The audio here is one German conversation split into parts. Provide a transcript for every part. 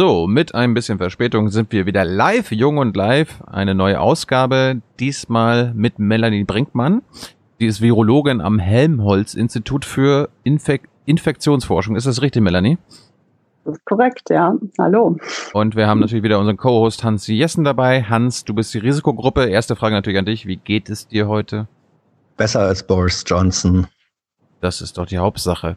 So, mit ein bisschen Verspätung sind wir wieder live, jung und live. Eine neue Ausgabe, diesmal mit Melanie Brinkmann. Die ist Virologin am Helmholtz-Institut für Infek Infektionsforschung. Ist das richtig, Melanie? Das ist korrekt, ja. Hallo. Und wir haben natürlich wieder unseren Co-Host Hans Jessen dabei. Hans, du bist die Risikogruppe. Erste Frage natürlich an dich. Wie geht es dir heute? Besser als Boris Johnson. Das ist doch die Hauptsache.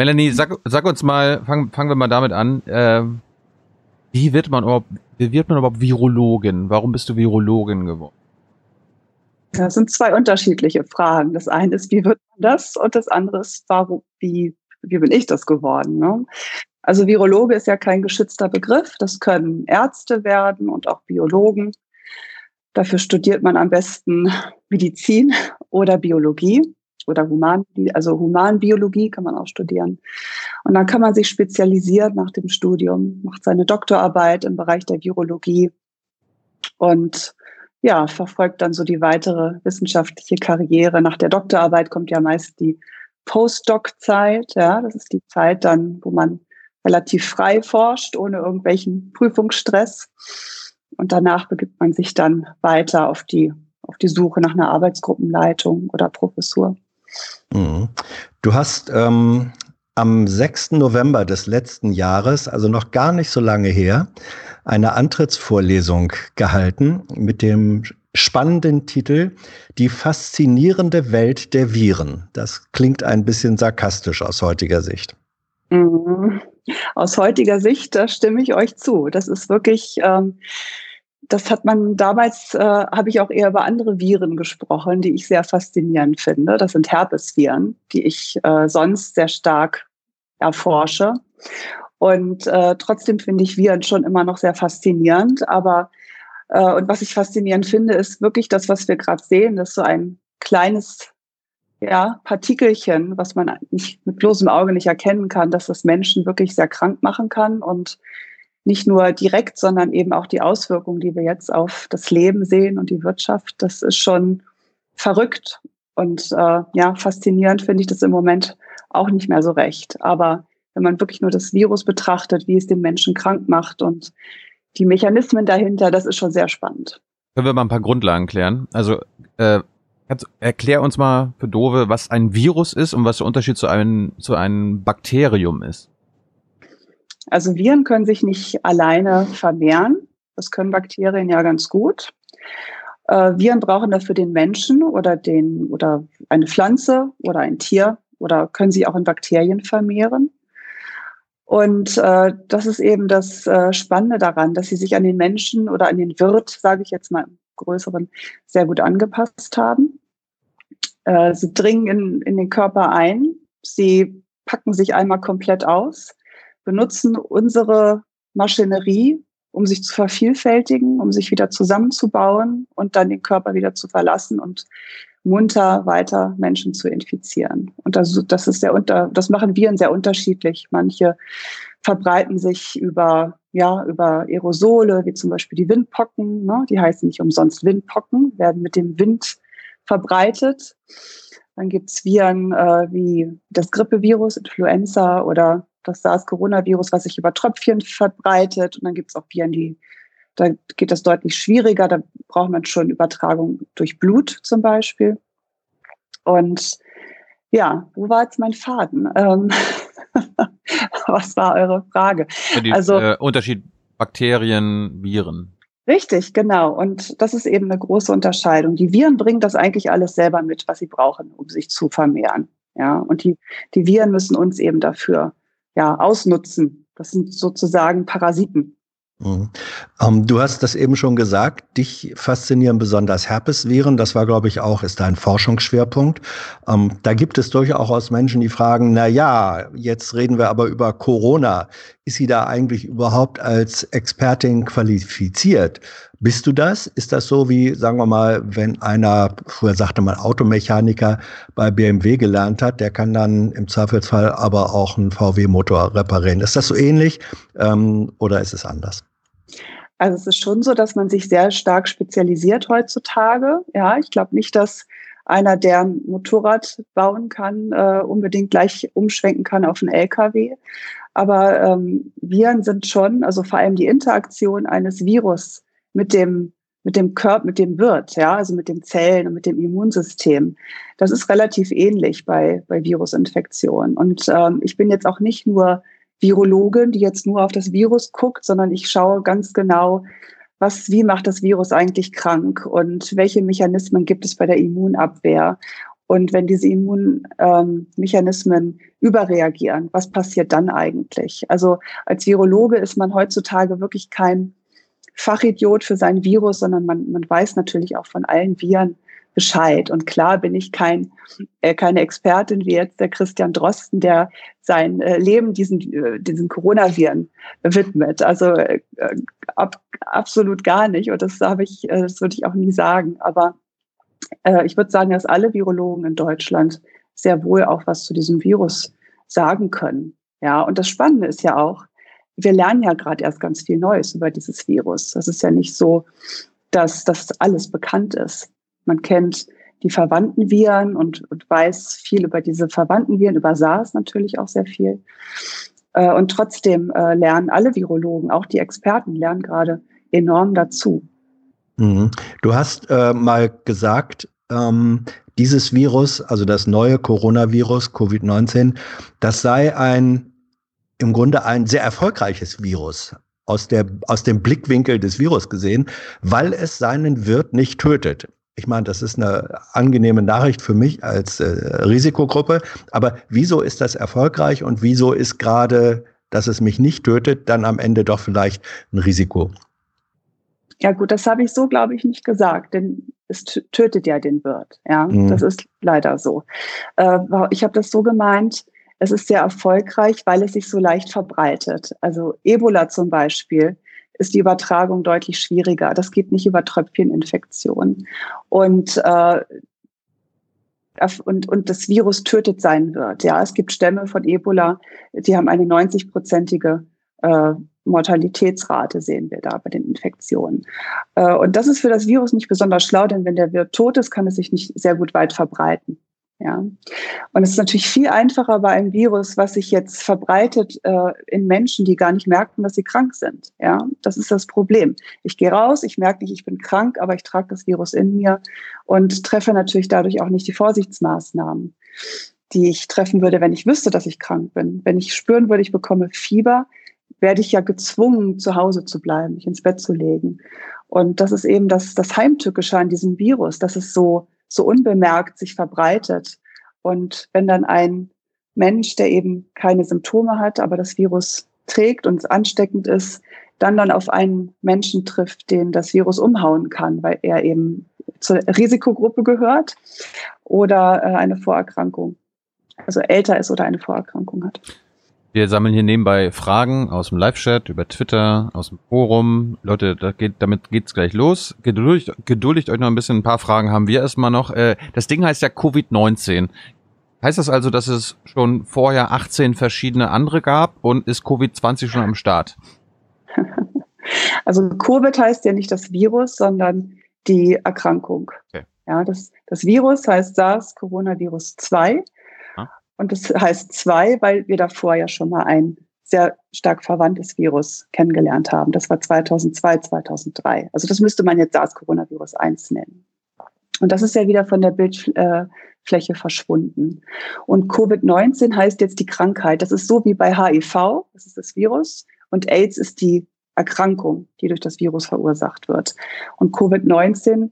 Melanie, sag, sag uns mal, fangen wir mal damit an. Äh, wie wird man überhaupt, wie wird man überhaupt Virologin? Warum bist du Virologin geworden? Das sind zwei unterschiedliche Fragen. Das eine ist, wie wird man das? Und das andere ist, warum, wie, wie bin ich das geworden? Ne? Also Virologe ist ja kein geschützter Begriff. Das können Ärzte werden und auch Biologen. Dafür studiert man am besten Medizin oder Biologie oder Human, also Humanbiologie kann man auch studieren. Und dann kann man sich spezialisieren nach dem Studium, macht seine Doktorarbeit im Bereich der Virologie und ja, verfolgt dann so die weitere wissenschaftliche Karriere. Nach der Doktorarbeit kommt ja meist die Postdoc-Zeit. Ja, das ist die Zeit dann, wo man relativ frei forscht, ohne irgendwelchen Prüfungsstress. Und danach begibt man sich dann weiter auf die, auf die Suche nach einer Arbeitsgruppenleitung oder Professur. Mhm. Du hast ähm, am 6. November des letzten Jahres, also noch gar nicht so lange her, eine Antrittsvorlesung gehalten mit dem spannenden Titel Die faszinierende Welt der Viren. Das klingt ein bisschen sarkastisch aus heutiger Sicht. Mhm. Aus heutiger Sicht, da stimme ich euch zu. Das ist wirklich ähm, das hat man damals, äh, habe ich auch eher über andere Viren gesprochen, die ich sehr faszinierend finde. Das sind Herpesviren, die ich äh, sonst sehr stark erforsche. Und äh, trotzdem finde ich Viren schon immer noch sehr faszinierend. Aber äh, und was ich faszinierend finde, ist wirklich das, was wir gerade sehen, das ist so ein kleines ja, Partikelchen, was man nicht mit bloßem Auge nicht erkennen kann, dass das Menschen wirklich sehr krank machen kann und nicht nur direkt, sondern eben auch die Auswirkungen, die wir jetzt auf das Leben sehen und die Wirtschaft, das ist schon verrückt. Und äh, ja, faszinierend finde ich das im Moment auch nicht mehr so recht. Aber wenn man wirklich nur das Virus betrachtet, wie es den Menschen krank macht und die Mechanismen dahinter, das ist schon sehr spannend. Können wir mal ein paar Grundlagen klären? Also äh, erklär uns mal für Dove, was ein Virus ist und was der Unterschied zu einem, zu einem Bakterium ist. Also Viren können sich nicht alleine vermehren. Das können Bakterien ja ganz gut. Äh, Viren brauchen dafür den Menschen oder den oder eine Pflanze oder ein Tier oder können sie auch in Bakterien vermehren. Und äh, das ist eben das äh, Spannende daran, dass sie sich an den Menschen oder an den Wirt, sage ich jetzt mal im größeren, sehr gut angepasst haben. Äh, sie dringen in, in den Körper ein, sie packen sich einmal komplett aus benutzen unsere Maschinerie, um sich zu vervielfältigen, um sich wieder zusammenzubauen und dann den Körper wieder zu verlassen und munter weiter Menschen zu infizieren. Und das, das ist sehr unter, das machen Viren sehr unterschiedlich. Manche verbreiten sich über, ja, über Aerosole, wie zum Beispiel die Windpocken, ne? die heißen nicht umsonst Windpocken, werden mit dem Wind verbreitet. Dann gibt's Viren äh, wie das Grippevirus, Influenza oder das SARS-Coronavirus, was sich über Tröpfchen verbreitet. Und dann gibt es auch Viren, die, da geht das deutlich schwieriger. Da braucht man schon Übertragung durch Blut zum Beispiel. Und ja, wo war jetzt mein Faden? Ähm, was war eure Frage? Die, also äh, Unterschied Bakterien, Viren. Richtig, genau. Und das ist eben eine große Unterscheidung. Die Viren bringen das eigentlich alles selber mit, was sie brauchen, um sich zu vermehren. Ja, und die, die Viren müssen uns eben dafür ja, ausnutzen. Das sind sozusagen Parasiten. Mhm. Ähm, du hast das eben schon gesagt, dich faszinieren besonders Herpesviren. Das war, glaube ich, auch, ist dein Forschungsschwerpunkt. Ähm, da gibt es durchaus Menschen, die fragen, na ja, jetzt reden wir aber über Corona. Ist sie da eigentlich überhaupt als Expertin qualifiziert? Bist du das? Ist das so wie, sagen wir mal, wenn einer, früher sagte man Automechaniker bei BMW gelernt hat, der kann dann im Zweifelsfall aber auch einen VW-Motor reparieren. Ist das so ähnlich ähm, oder ist es anders? Also es ist schon so, dass man sich sehr stark spezialisiert heutzutage. Ja, ich glaube nicht, dass einer, der ein Motorrad bauen kann, äh, unbedingt gleich umschwenken kann auf einen LKW. Aber ähm, Viren sind schon, also vor allem die Interaktion eines Virus mit dem mit dem Körper, mit dem Wirt, ja, also mit den Zellen und mit dem Immunsystem. Das ist relativ ähnlich bei, bei Virusinfektionen. Und ähm, ich bin jetzt auch nicht nur Virologin, die jetzt nur auf das Virus guckt, sondern ich schaue ganz genau, was, wie macht das Virus eigentlich krank und welche Mechanismen gibt es bei der Immunabwehr? Und wenn diese Immunmechanismen ähm, überreagieren, was passiert dann eigentlich? Also als Virologe ist man heutzutage wirklich kein Fachidiot für sein Virus, sondern man, man weiß natürlich auch von allen Viren Bescheid. Und klar bin ich kein, äh, keine Expertin wie jetzt der Christian Drosten, der sein äh, Leben diesen, äh, diesen Coronaviren widmet. Also äh, ab, absolut gar nicht. Und das habe ich, äh, das würde ich auch nie sagen. Aber äh, ich würde sagen, dass alle Virologen in Deutschland sehr wohl auch was zu diesem Virus sagen können. Ja, und das Spannende ist ja auch, wir lernen ja gerade erst ganz viel Neues über dieses Virus. Das ist ja nicht so, dass das alles bekannt ist. Man kennt die verwandten Viren und, und weiß viel über diese verwandten Viren, über SARS natürlich auch sehr viel. Äh, und trotzdem äh, lernen alle Virologen, auch die Experten, lernen gerade enorm dazu. Mhm. Du hast äh, mal gesagt, ähm, dieses Virus, also das neue Coronavirus, Covid-19, das sei ein im Grunde ein sehr erfolgreiches Virus aus, der, aus dem Blickwinkel des Virus gesehen, weil es seinen Wirt nicht tötet. Ich meine, das ist eine angenehme Nachricht für mich als äh, Risikogruppe. Aber wieso ist das erfolgreich und wieso ist gerade, dass es mich nicht tötet, dann am Ende doch vielleicht ein Risiko? Ja gut, das habe ich so, glaube ich, nicht gesagt, denn es tötet ja den Wirt. Ja, mhm. das ist leider so. Äh, ich habe das so gemeint, es ist sehr erfolgreich, weil es sich so leicht verbreitet. Also Ebola zum Beispiel ist die Übertragung deutlich schwieriger. Das geht nicht über Tröpfcheninfektionen. Und, äh, und, und das Virus tötet sein wird. Ja, es gibt Stämme von Ebola, die haben eine 90-prozentige äh, Mortalitätsrate, sehen wir da bei den Infektionen. Äh, und das ist für das Virus nicht besonders schlau, denn wenn der Wirt tot ist, kann es sich nicht sehr gut weit verbreiten. Ja. Und es ist natürlich viel einfacher bei einem Virus, was sich jetzt verbreitet äh, in Menschen, die gar nicht merken, dass sie krank sind. Ja, das ist das Problem. Ich gehe raus, ich merke nicht, ich bin krank, aber ich trage das Virus in mir und treffe natürlich dadurch auch nicht die Vorsichtsmaßnahmen, die ich treffen würde, wenn ich wüsste, dass ich krank bin. Wenn ich spüren würde, ich bekomme Fieber, werde ich ja gezwungen, zu Hause zu bleiben, mich ins Bett zu legen. Und das ist eben das, das Heimtückische an diesem Virus, dass es so so unbemerkt sich verbreitet. Und wenn dann ein Mensch, der eben keine Symptome hat, aber das Virus trägt und ansteckend ist, dann dann auf einen Menschen trifft, den das Virus umhauen kann, weil er eben zur Risikogruppe gehört oder äh, eine Vorerkrankung, also älter ist oder eine Vorerkrankung hat. Wir sammeln hier nebenbei Fragen aus dem Live-Chat, über Twitter, aus dem Forum. Leute, da geht, damit geht's gleich los. Geduldigt, geduldigt euch noch ein bisschen. Ein paar Fragen haben wir erstmal noch. Äh, das Ding heißt ja Covid-19. Heißt das also, dass es schon vorher 18 verschiedene andere gab und ist Covid-20 schon am Start? Also Covid heißt ja nicht das Virus, sondern die Erkrankung. Okay. Ja, das, das Virus heißt SARS-Coronavirus 2 und das heißt zwei, weil wir davor ja schon mal ein sehr stark verwandtes Virus kennengelernt haben. Das war 2002, 2003. Also das müsste man jetzt SARS-Coronavirus 1 nennen. Und das ist ja wieder von der Bildfläche verschwunden. Und Covid-19 heißt jetzt die Krankheit. Das ist so wie bei HIV, das ist das Virus, und AIDS ist die Erkrankung, die durch das Virus verursacht wird. Und Covid-19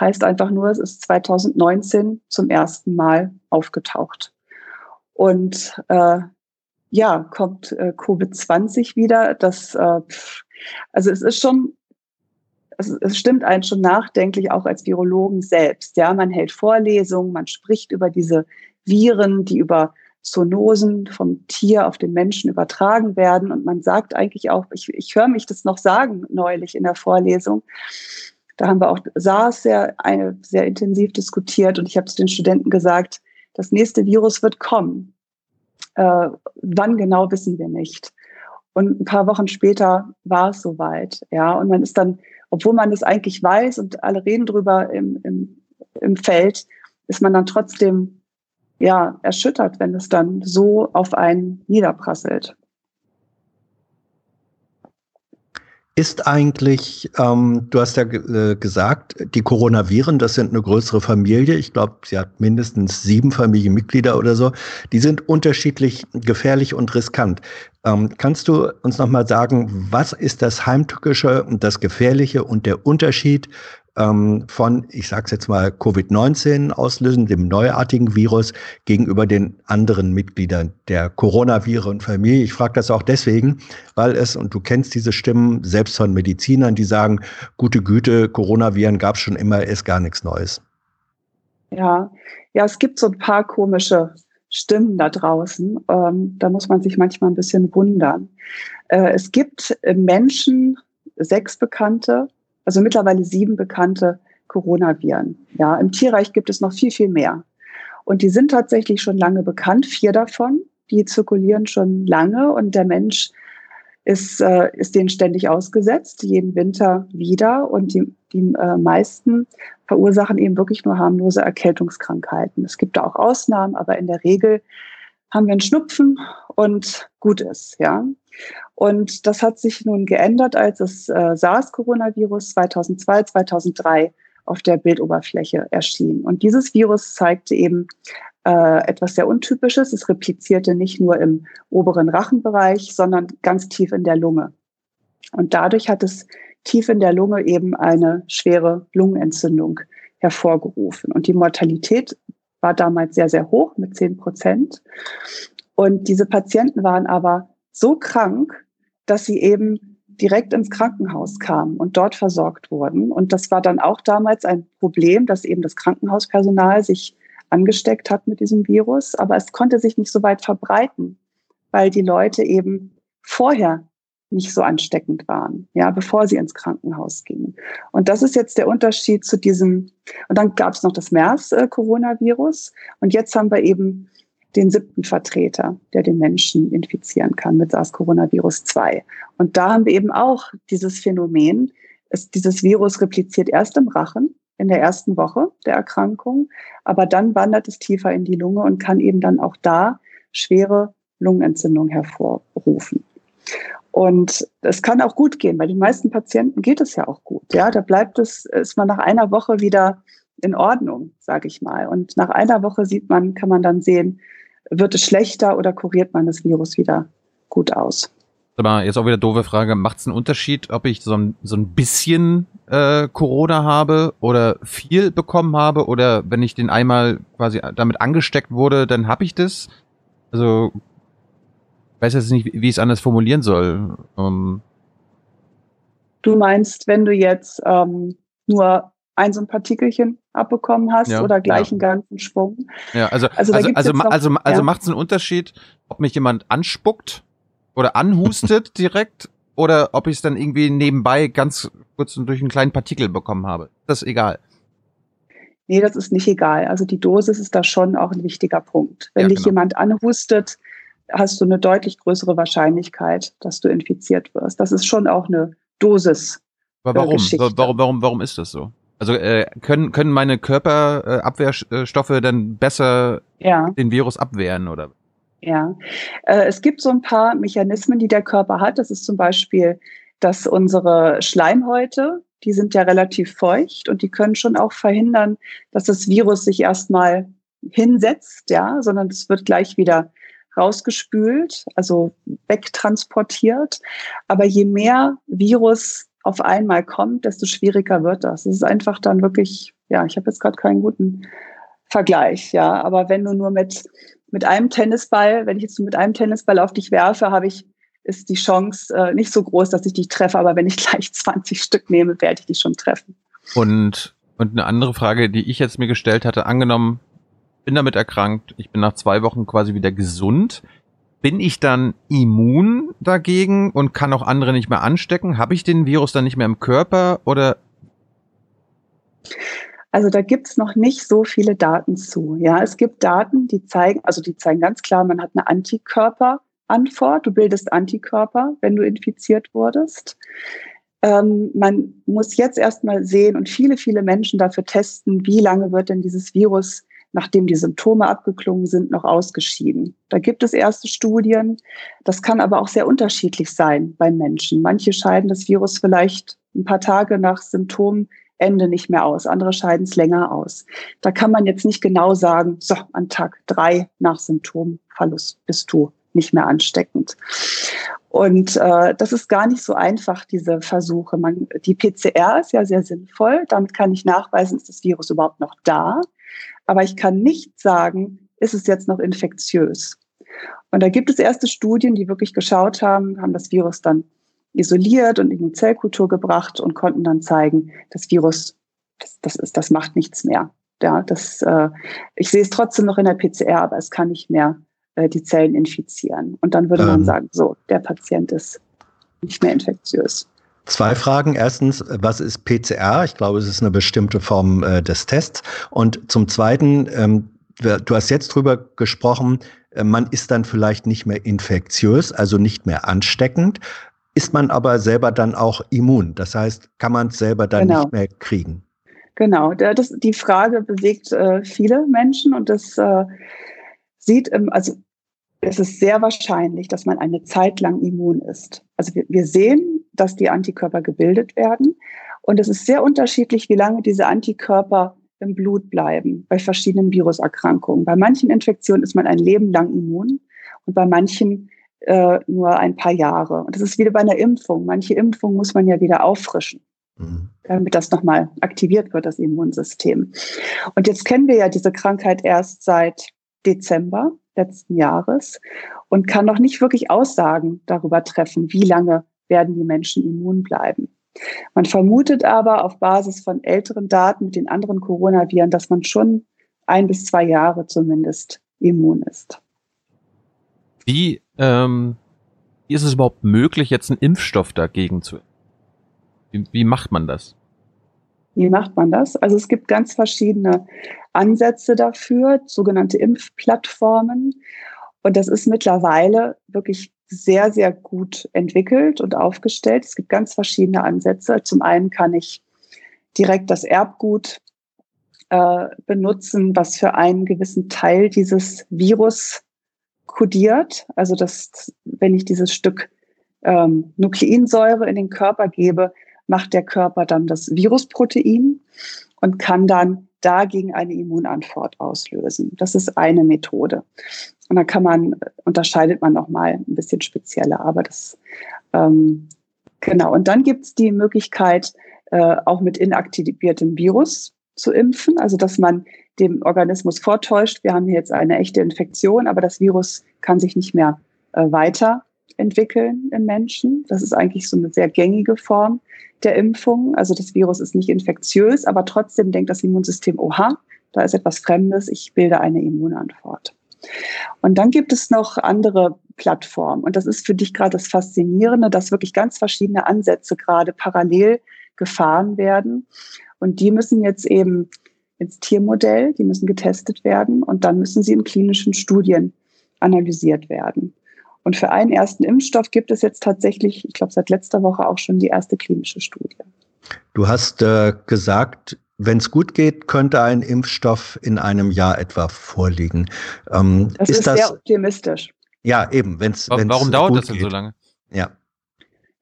heißt einfach nur, es ist 2019 zum ersten Mal aufgetaucht. Und äh, ja, kommt äh, Covid-20 wieder. Das, äh, also es ist schon, es, es stimmt einen schon nachdenklich, auch als Virologen selbst. Ja, man hält Vorlesungen, man spricht über diese Viren, die über Zoonosen vom Tier auf den Menschen übertragen werden. Und man sagt eigentlich auch, ich, ich höre mich das noch sagen neulich in der Vorlesung, da haben wir auch SARS sehr, eine, sehr intensiv diskutiert und ich habe zu den Studenten gesagt, das nächste Virus wird kommen. Äh, wann genau wissen wir nicht. Und ein paar Wochen später war es soweit. Ja, und man ist dann, obwohl man es eigentlich weiß und alle reden drüber im, im, im Feld, ist man dann trotzdem ja erschüttert, wenn es dann so auf einen niederprasselt. Ist eigentlich, ähm, du hast ja äh, gesagt, die Coronaviren, das sind eine größere Familie. Ich glaube, sie hat mindestens sieben Familienmitglieder oder so. Die sind unterschiedlich gefährlich und riskant. Ähm, kannst du uns nochmal sagen, was ist das Heimtückische und das Gefährliche und der Unterschied ähm, von, ich sage es jetzt mal, Covid-19 auslösen, dem neuartigen Virus, gegenüber den anderen Mitgliedern der Coronaviren-Familie. Ich frage das auch deswegen, weil es, und du kennst diese Stimmen selbst von Medizinern, die sagen, gute Güte, Coronaviren gab es schon immer, ist gar nichts Neues. Ja, ja, es gibt so ein paar komische Stimmen da draußen. Ähm, da muss man sich manchmal ein bisschen wundern. Äh, es gibt Menschen, sechs Bekannte, also mittlerweile sieben bekannte Coronaviren. Ja, im Tierreich gibt es noch viel, viel mehr. Und die sind tatsächlich schon lange bekannt, vier davon. Die zirkulieren schon lange und der Mensch ist, äh, ist denen ständig ausgesetzt, jeden Winter wieder. Und die, die äh, meisten verursachen eben wirklich nur harmlose Erkältungskrankheiten. Es gibt da auch Ausnahmen, aber in der Regel haben wir einen Schnupfen und gut ist, ja. Und das hat sich nun geändert, als das äh, SARS-Coronavirus 2002, 2003 auf der Bildoberfläche erschien. Und dieses Virus zeigte eben äh, etwas sehr Untypisches. Es replizierte nicht nur im oberen Rachenbereich, sondern ganz tief in der Lunge. Und dadurch hat es tief in der Lunge eben eine schwere Lungenentzündung hervorgerufen. Und die Mortalität war damals sehr, sehr hoch mit 10 Prozent. Und diese Patienten waren aber so krank, dass sie eben direkt ins Krankenhaus kamen und dort versorgt wurden. Und das war dann auch damals ein Problem, dass eben das Krankenhauspersonal sich angesteckt hat mit diesem Virus. Aber es konnte sich nicht so weit verbreiten, weil die Leute eben vorher nicht so ansteckend waren, ja, bevor sie ins Krankenhaus gingen. Und das ist jetzt der Unterschied zu diesem, und dann gab es noch das MERS-Coronavirus und jetzt haben wir eben den siebten Vertreter, der den Menschen infizieren kann mit SARS-Coronavirus 2. Und da haben wir eben auch dieses Phänomen, es, dieses Virus repliziert erst im Rachen in der ersten Woche der Erkrankung, aber dann wandert es tiefer in die Lunge und kann eben dann auch da schwere Lungenentzündung hervorrufen. Und es kann auch gut gehen. Bei den meisten Patienten geht es ja auch gut. Ja, da bleibt es, ist man nach einer Woche wieder in Ordnung, sage ich mal. Und nach einer Woche sieht man, kann man dann sehen, wird es schlechter oder kuriert man das Virus wieder gut aus. Aber jetzt auch wieder doofe Frage, macht es einen Unterschied, ob ich so ein, so ein bisschen äh, Corona habe oder viel bekommen habe oder wenn ich den einmal quasi damit angesteckt wurde, dann habe ich das? Also weiß jetzt nicht, wie ich es anders formulieren soll. Um du meinst, wenn du jetzt ähm, nur ein so ein Partikelchen abbekommen hast ja, oder gleich ja. einen ganzen Schwung. Ja, also also also also, noch, also, also ja. macht es einen Unterschied, ob mich jemand anspuckt oder anhustet direkt oder ob ich es dann irgendwie nebenbei ganz kurz durch einen kleinen Partikel bekommen habe. Das ist egal. Nee, das ist nicht egal. Also die Dosis ist da schon auch ein wichtiger Punkt. Wenn dich genau. jemand anhustet, hast du eine deutlich größere Wahrscheinlichkeit, dass du infiziert wirst. Das ist schon auch eine Dosis. Aber warum? Warum, warum, warum ist das so? Also äh, können, können meine Körperabwehrstoffe äh, dann besser ja. den Virus abwehren oder? Ja, äh, es gibt so ein paar Mechanismen, die der Körper hat. Das ist zum Beispiel, dass unsere Schleimhäute, die sind ja relativ feucht und die können schon auch verhindern, dass das Virus sich erstmal hinsetzt, ja, sondern es wird gleich wieder rausgespült, also wegtransportiert. Aber je mehr Virus auf einmal kommt, desto schwieriger wird das. Es ist einfach dann wirklich, ja, ich habe jetzt gerade keinen guten Vergleich, ja, aber wenn du nur mit, mit einem Tennisball, wenn ich jetzt nur mit einem Tennisball auf dich werfe, habe ich, ist die Chance äh, nicht so groß, dass ich dich treffe, aber wenn ich gleich 20 Stück nehme, werde ich dich schon treffen. Und, und eine andere Frage, die ich jetzt mir gestellt hatte, angenommen, bin damit erkrankt, ich bin nach zwei Wochen quasi wieder gesund. Bin ich dann immun dagegen und kann auch andere nicht mehr anstecken? Habe ich den Virus dann nicht mehr im Körper oder? Also da gibt's noch nicht so viele Daten zu. Ja, es gibt Daten, die zeigen, also die zeigen ganz klar, man hat eine Antikörperantwort. Du bildest Antikörper, wenn du infiziert wurdest. Ähm, man muss jetzt erstmal sehen und viele, viele Menschen dafür testen, wie lange wird denn dieses Virus nachdem die Symptome abgeklungen sind, noch ausgeschieden. Da gibt es erste Studien. Das kann aber auch sehr unterschiedlich sein bei Menschen. Manche scheiden das Virus vielleicht ein paar Tage nach Symptomende nicht mehr aus. Andere scheiden es länger aus. Da kann man jetzt nicht genau sagen, so, an Tag drei nach Symptomverlust bist du nicht mehr ansteckend. Und äh, das ist gar nicht so einfach, diese Versuche. Man, die PCR ist ja sehr sinnvoll. Damit kann ich nachweisen, ist das Virus überhaupt noch da. Aber ich kann nicht sagen, ist es jetzt noch infektiös. Und da gibt es erste Studien, die wirklich geschaut haben, haben das Virus dann isoliert und in die Zellkultur gebracht und konnten dann zeigen, das Virus, das, das, ist, das macht nichts mehr. Ja, das, äh, ich sehe es trotzdem noch in der PCR, aber es kann nicht mehr äh, die Zellen infizieren. Und dann würde ähm, man sagen, so, der Patient ist nicht mehr infektiös. Zwei Fragen. Erstens, was ist PCR? Ich glaube, es ist eine bestimmte Form äh, des Tests. Und zum Zweiten, ähm, du hast jetzt drüber gesprochen, äh, man ist dann vielleicht nicht mehr infektiös, also nicht mehr ansteckend. Ist man aber selber dann auch immun? Das heißt, kann man es selber dann genau. nicht mehr kriegen? Genau, das, die Frage bewegt äh, viele Menschen und das äh, sieht, also es ist sehr wahrscheinlich, dass man eine Zeit lang immun ist. Also wir, wir sehen, dass die Antikörper gebildet werden. Und es ist sehr unterschiedlich, wie lange diese Antikörper im Blut bleiben bei verschiedenen Viruserkrankungen. Bei manchen Infektionen ist man ein Leben lang immun und bei manchen äh, nur ein paar Jahre. Und das ist wieder bei einer Impfung. Manche Impfungen muss man ja wieder auffrischen, mhm. damit das nochmal aktiviert wird, das Immunsystem. Und jetzt kennen wir ja diese Krankheit erst seit Dezember letzten Jahres und kann noch nicht wirklich Aussagen darüber treffen, wie lange werden die Menschen immun bleiben. Man vermutet aber auf Basis von älteren Daten mit den anderen Coronaviren, dass man schon ein bis zwei Jahre zumindest immun ist. Wie, ähm, ist es überhaupt möglich, jetzt einen Impfstoff dagegen zu? Wie, wie macht man das? Wie macht man das? Also es gibt ganz verschiedene Ansätze dafür, sogenannte Impfplattformen. Und das ist mittlerweile wirklich sehr, sehr gut entwickelt und aufgestellt. Es gibt ganz verschiedene Ansätze. Zum einen kann ich direkt das Erbgut äh, benutzen, was für einen gewissen Teil dieses Virus kodiert. Also dass, wenn ich dieses Stück ähm, Nukleinsäure in den Körper gebe, macht der Körper dann das Virusprotein und kann dann dagegen eine Immunantwort auslösen. Das ist eine Methode. Und da kann man, unterscheidet man nochmal ein bisschen spezieller, aber das, ähm, genau. Und dann gibt es die Möglichkeit, äh, auch mit inaktiviertem Virus zu impfen, also dass man dem Organismus vortäuscht, wir haben hier jetzt eine echte Infektion, aber das Virus kann sich nicht mehr äh, weiterentwickeln im Menschen. Das ist eigentlich so eine sehr gängige Form der Impfung. Also das Virus ist nicht infektiös, aber trotzdem denkt das Immunsystem, oha, da ist etwas Fremdes, ich bilde eine Immunantwort. Und dann gibt es noch andere Plattformen. Und das ist für dich gerade das Faszinierende, dass wirklich ganz verschiedene Ansätze gerade parallel gefahren werden. Und die müssen jetzt eben ins Tiermodell, die müssen getestet werden und dann müssen sie in klinischen Studien analysiert werden. Und für einen ersten Impfstoff gibt es jetzt tatsächlich, ich glaube, seit letzter Woche auch schon die erste klinische Studie. Du hast äh, gesagt, wenn es gut geht, könnte ein Impfstoff in einem Jahr etwa vorliegen. Ähm, das ist, ist das, sehr optimistisch. Ja, eben. Wenn's, Warum, warum dauert das denn geht. so lange? Ja.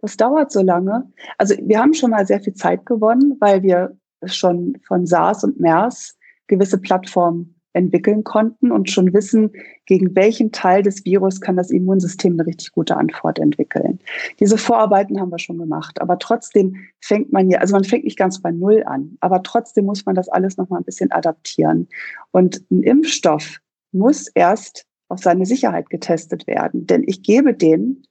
Das dauert so lange. Also wir haben schon mal sehr viel Zeit gewonnen, weil wir schon von SARS und MERS gewisse Plattformen entwickeln konnten und schon wissen, gegen welchen Teil des Virus kann das Immunsystem eine richtig gute Antwort entwickeln. Diese Vorarbeiten haben wir schon gemacht, aber trotzdem fängt man ja, also man fängt nicht ganz bei Null an, aber trotzdem muss man das alles noch mal ein bisschen adaptieren. Und ein Impfstoff muss erst auf seine Sicherheit getestet werden, denn ich gebe den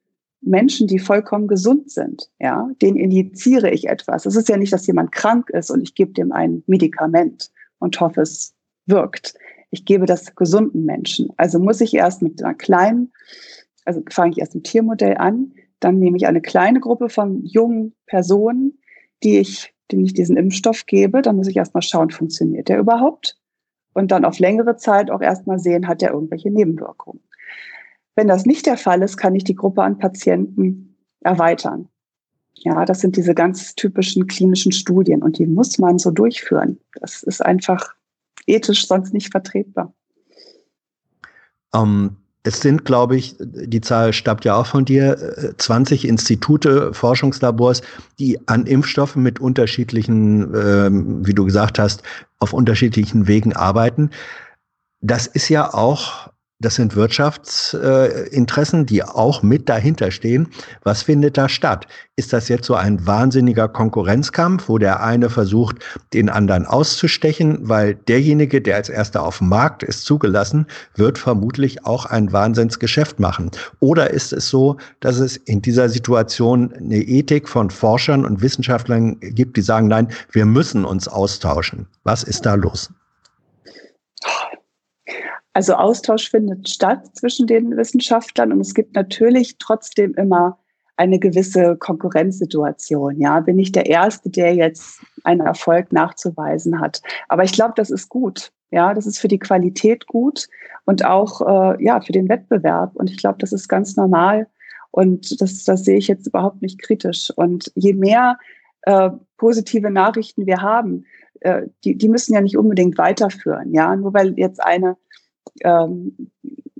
Menschen, die vollkommen gesund sind, ja, denen injiziere ich etwas. Es ist ja nicht, dass jemand krank ist und ich gebe dem ein Medikament und hoffe, es wirkt. Ich gebe das gesunden Menschen. Also muss ich erst mit einer kleinen, also fange ich erst im Tiermodell an, dann nehme ich eine kleine Gruppe von jungen Personen, die ich, denen ich diesen Impfstoff gebe. Dann muss ich erstmal schauen, funktioniert der überhaupt? Und dann auf längere Zeit auch erstmal sehen, hat der irgendwelche Nebenwirkungen. Wenn das nicht der Fall ist, kann ich die Gruppe an Patienten erweitern. Ja, das sind diese ganz typischen klinischen Studien und die muss man so durchführen. Das ist einfach ethisch sonst nicht vertretbar. Um, es sind, glaube ich, die Zahl stammt ja auch von dir, 20 Institute, Forschungslabors, die an Impfstoffen mit unterschiedlichen, ähm, wie du gesagt hast, auf unterschiedlichen Wegen arbeiten. Das ist ja auch das sind Wirtschaftsinteressen, äh, die auch mit dahinter stehen. Was findet da statt? Ist das jetzt so ein wahnsinniger Konkurrenzkampf, wo der eine versucht, den anderen auszustechen, weil derjenige, der als erster auf dem Markt ist, zugelassen, wird vermutlich auch ein Wahnsinnsgeschäft machen? Oder ist es so, dass es in dieser Situation eine Ethik von Forschern und Wissenschaftlern gibt, die sagen, nein, wir müssen uns austauschen? Was ist da los? Also Austausch findet statt zwischen den Wissenschaftlern und es gibt natürlich trotzdem immer eine gewisse Konkurrenzsituation. Ja, bin ich der Erste, der jetzt einen Erfolg nachzuweisen hat. Aber ich glaube, das ist gut. Ja, das ist für die Qualität gut und auch äh, ja für den Wettbewerb. Und ich glaube, das ist ganz normal. Und das, das sehe ich jetzt überhaupt nicht kritisch. Und je mehr äh, positive Nachrichten wir haben, äh, die, die müssen ja nicht unbedingt weiterführen. Ja, nur weil jetzt eine ähm,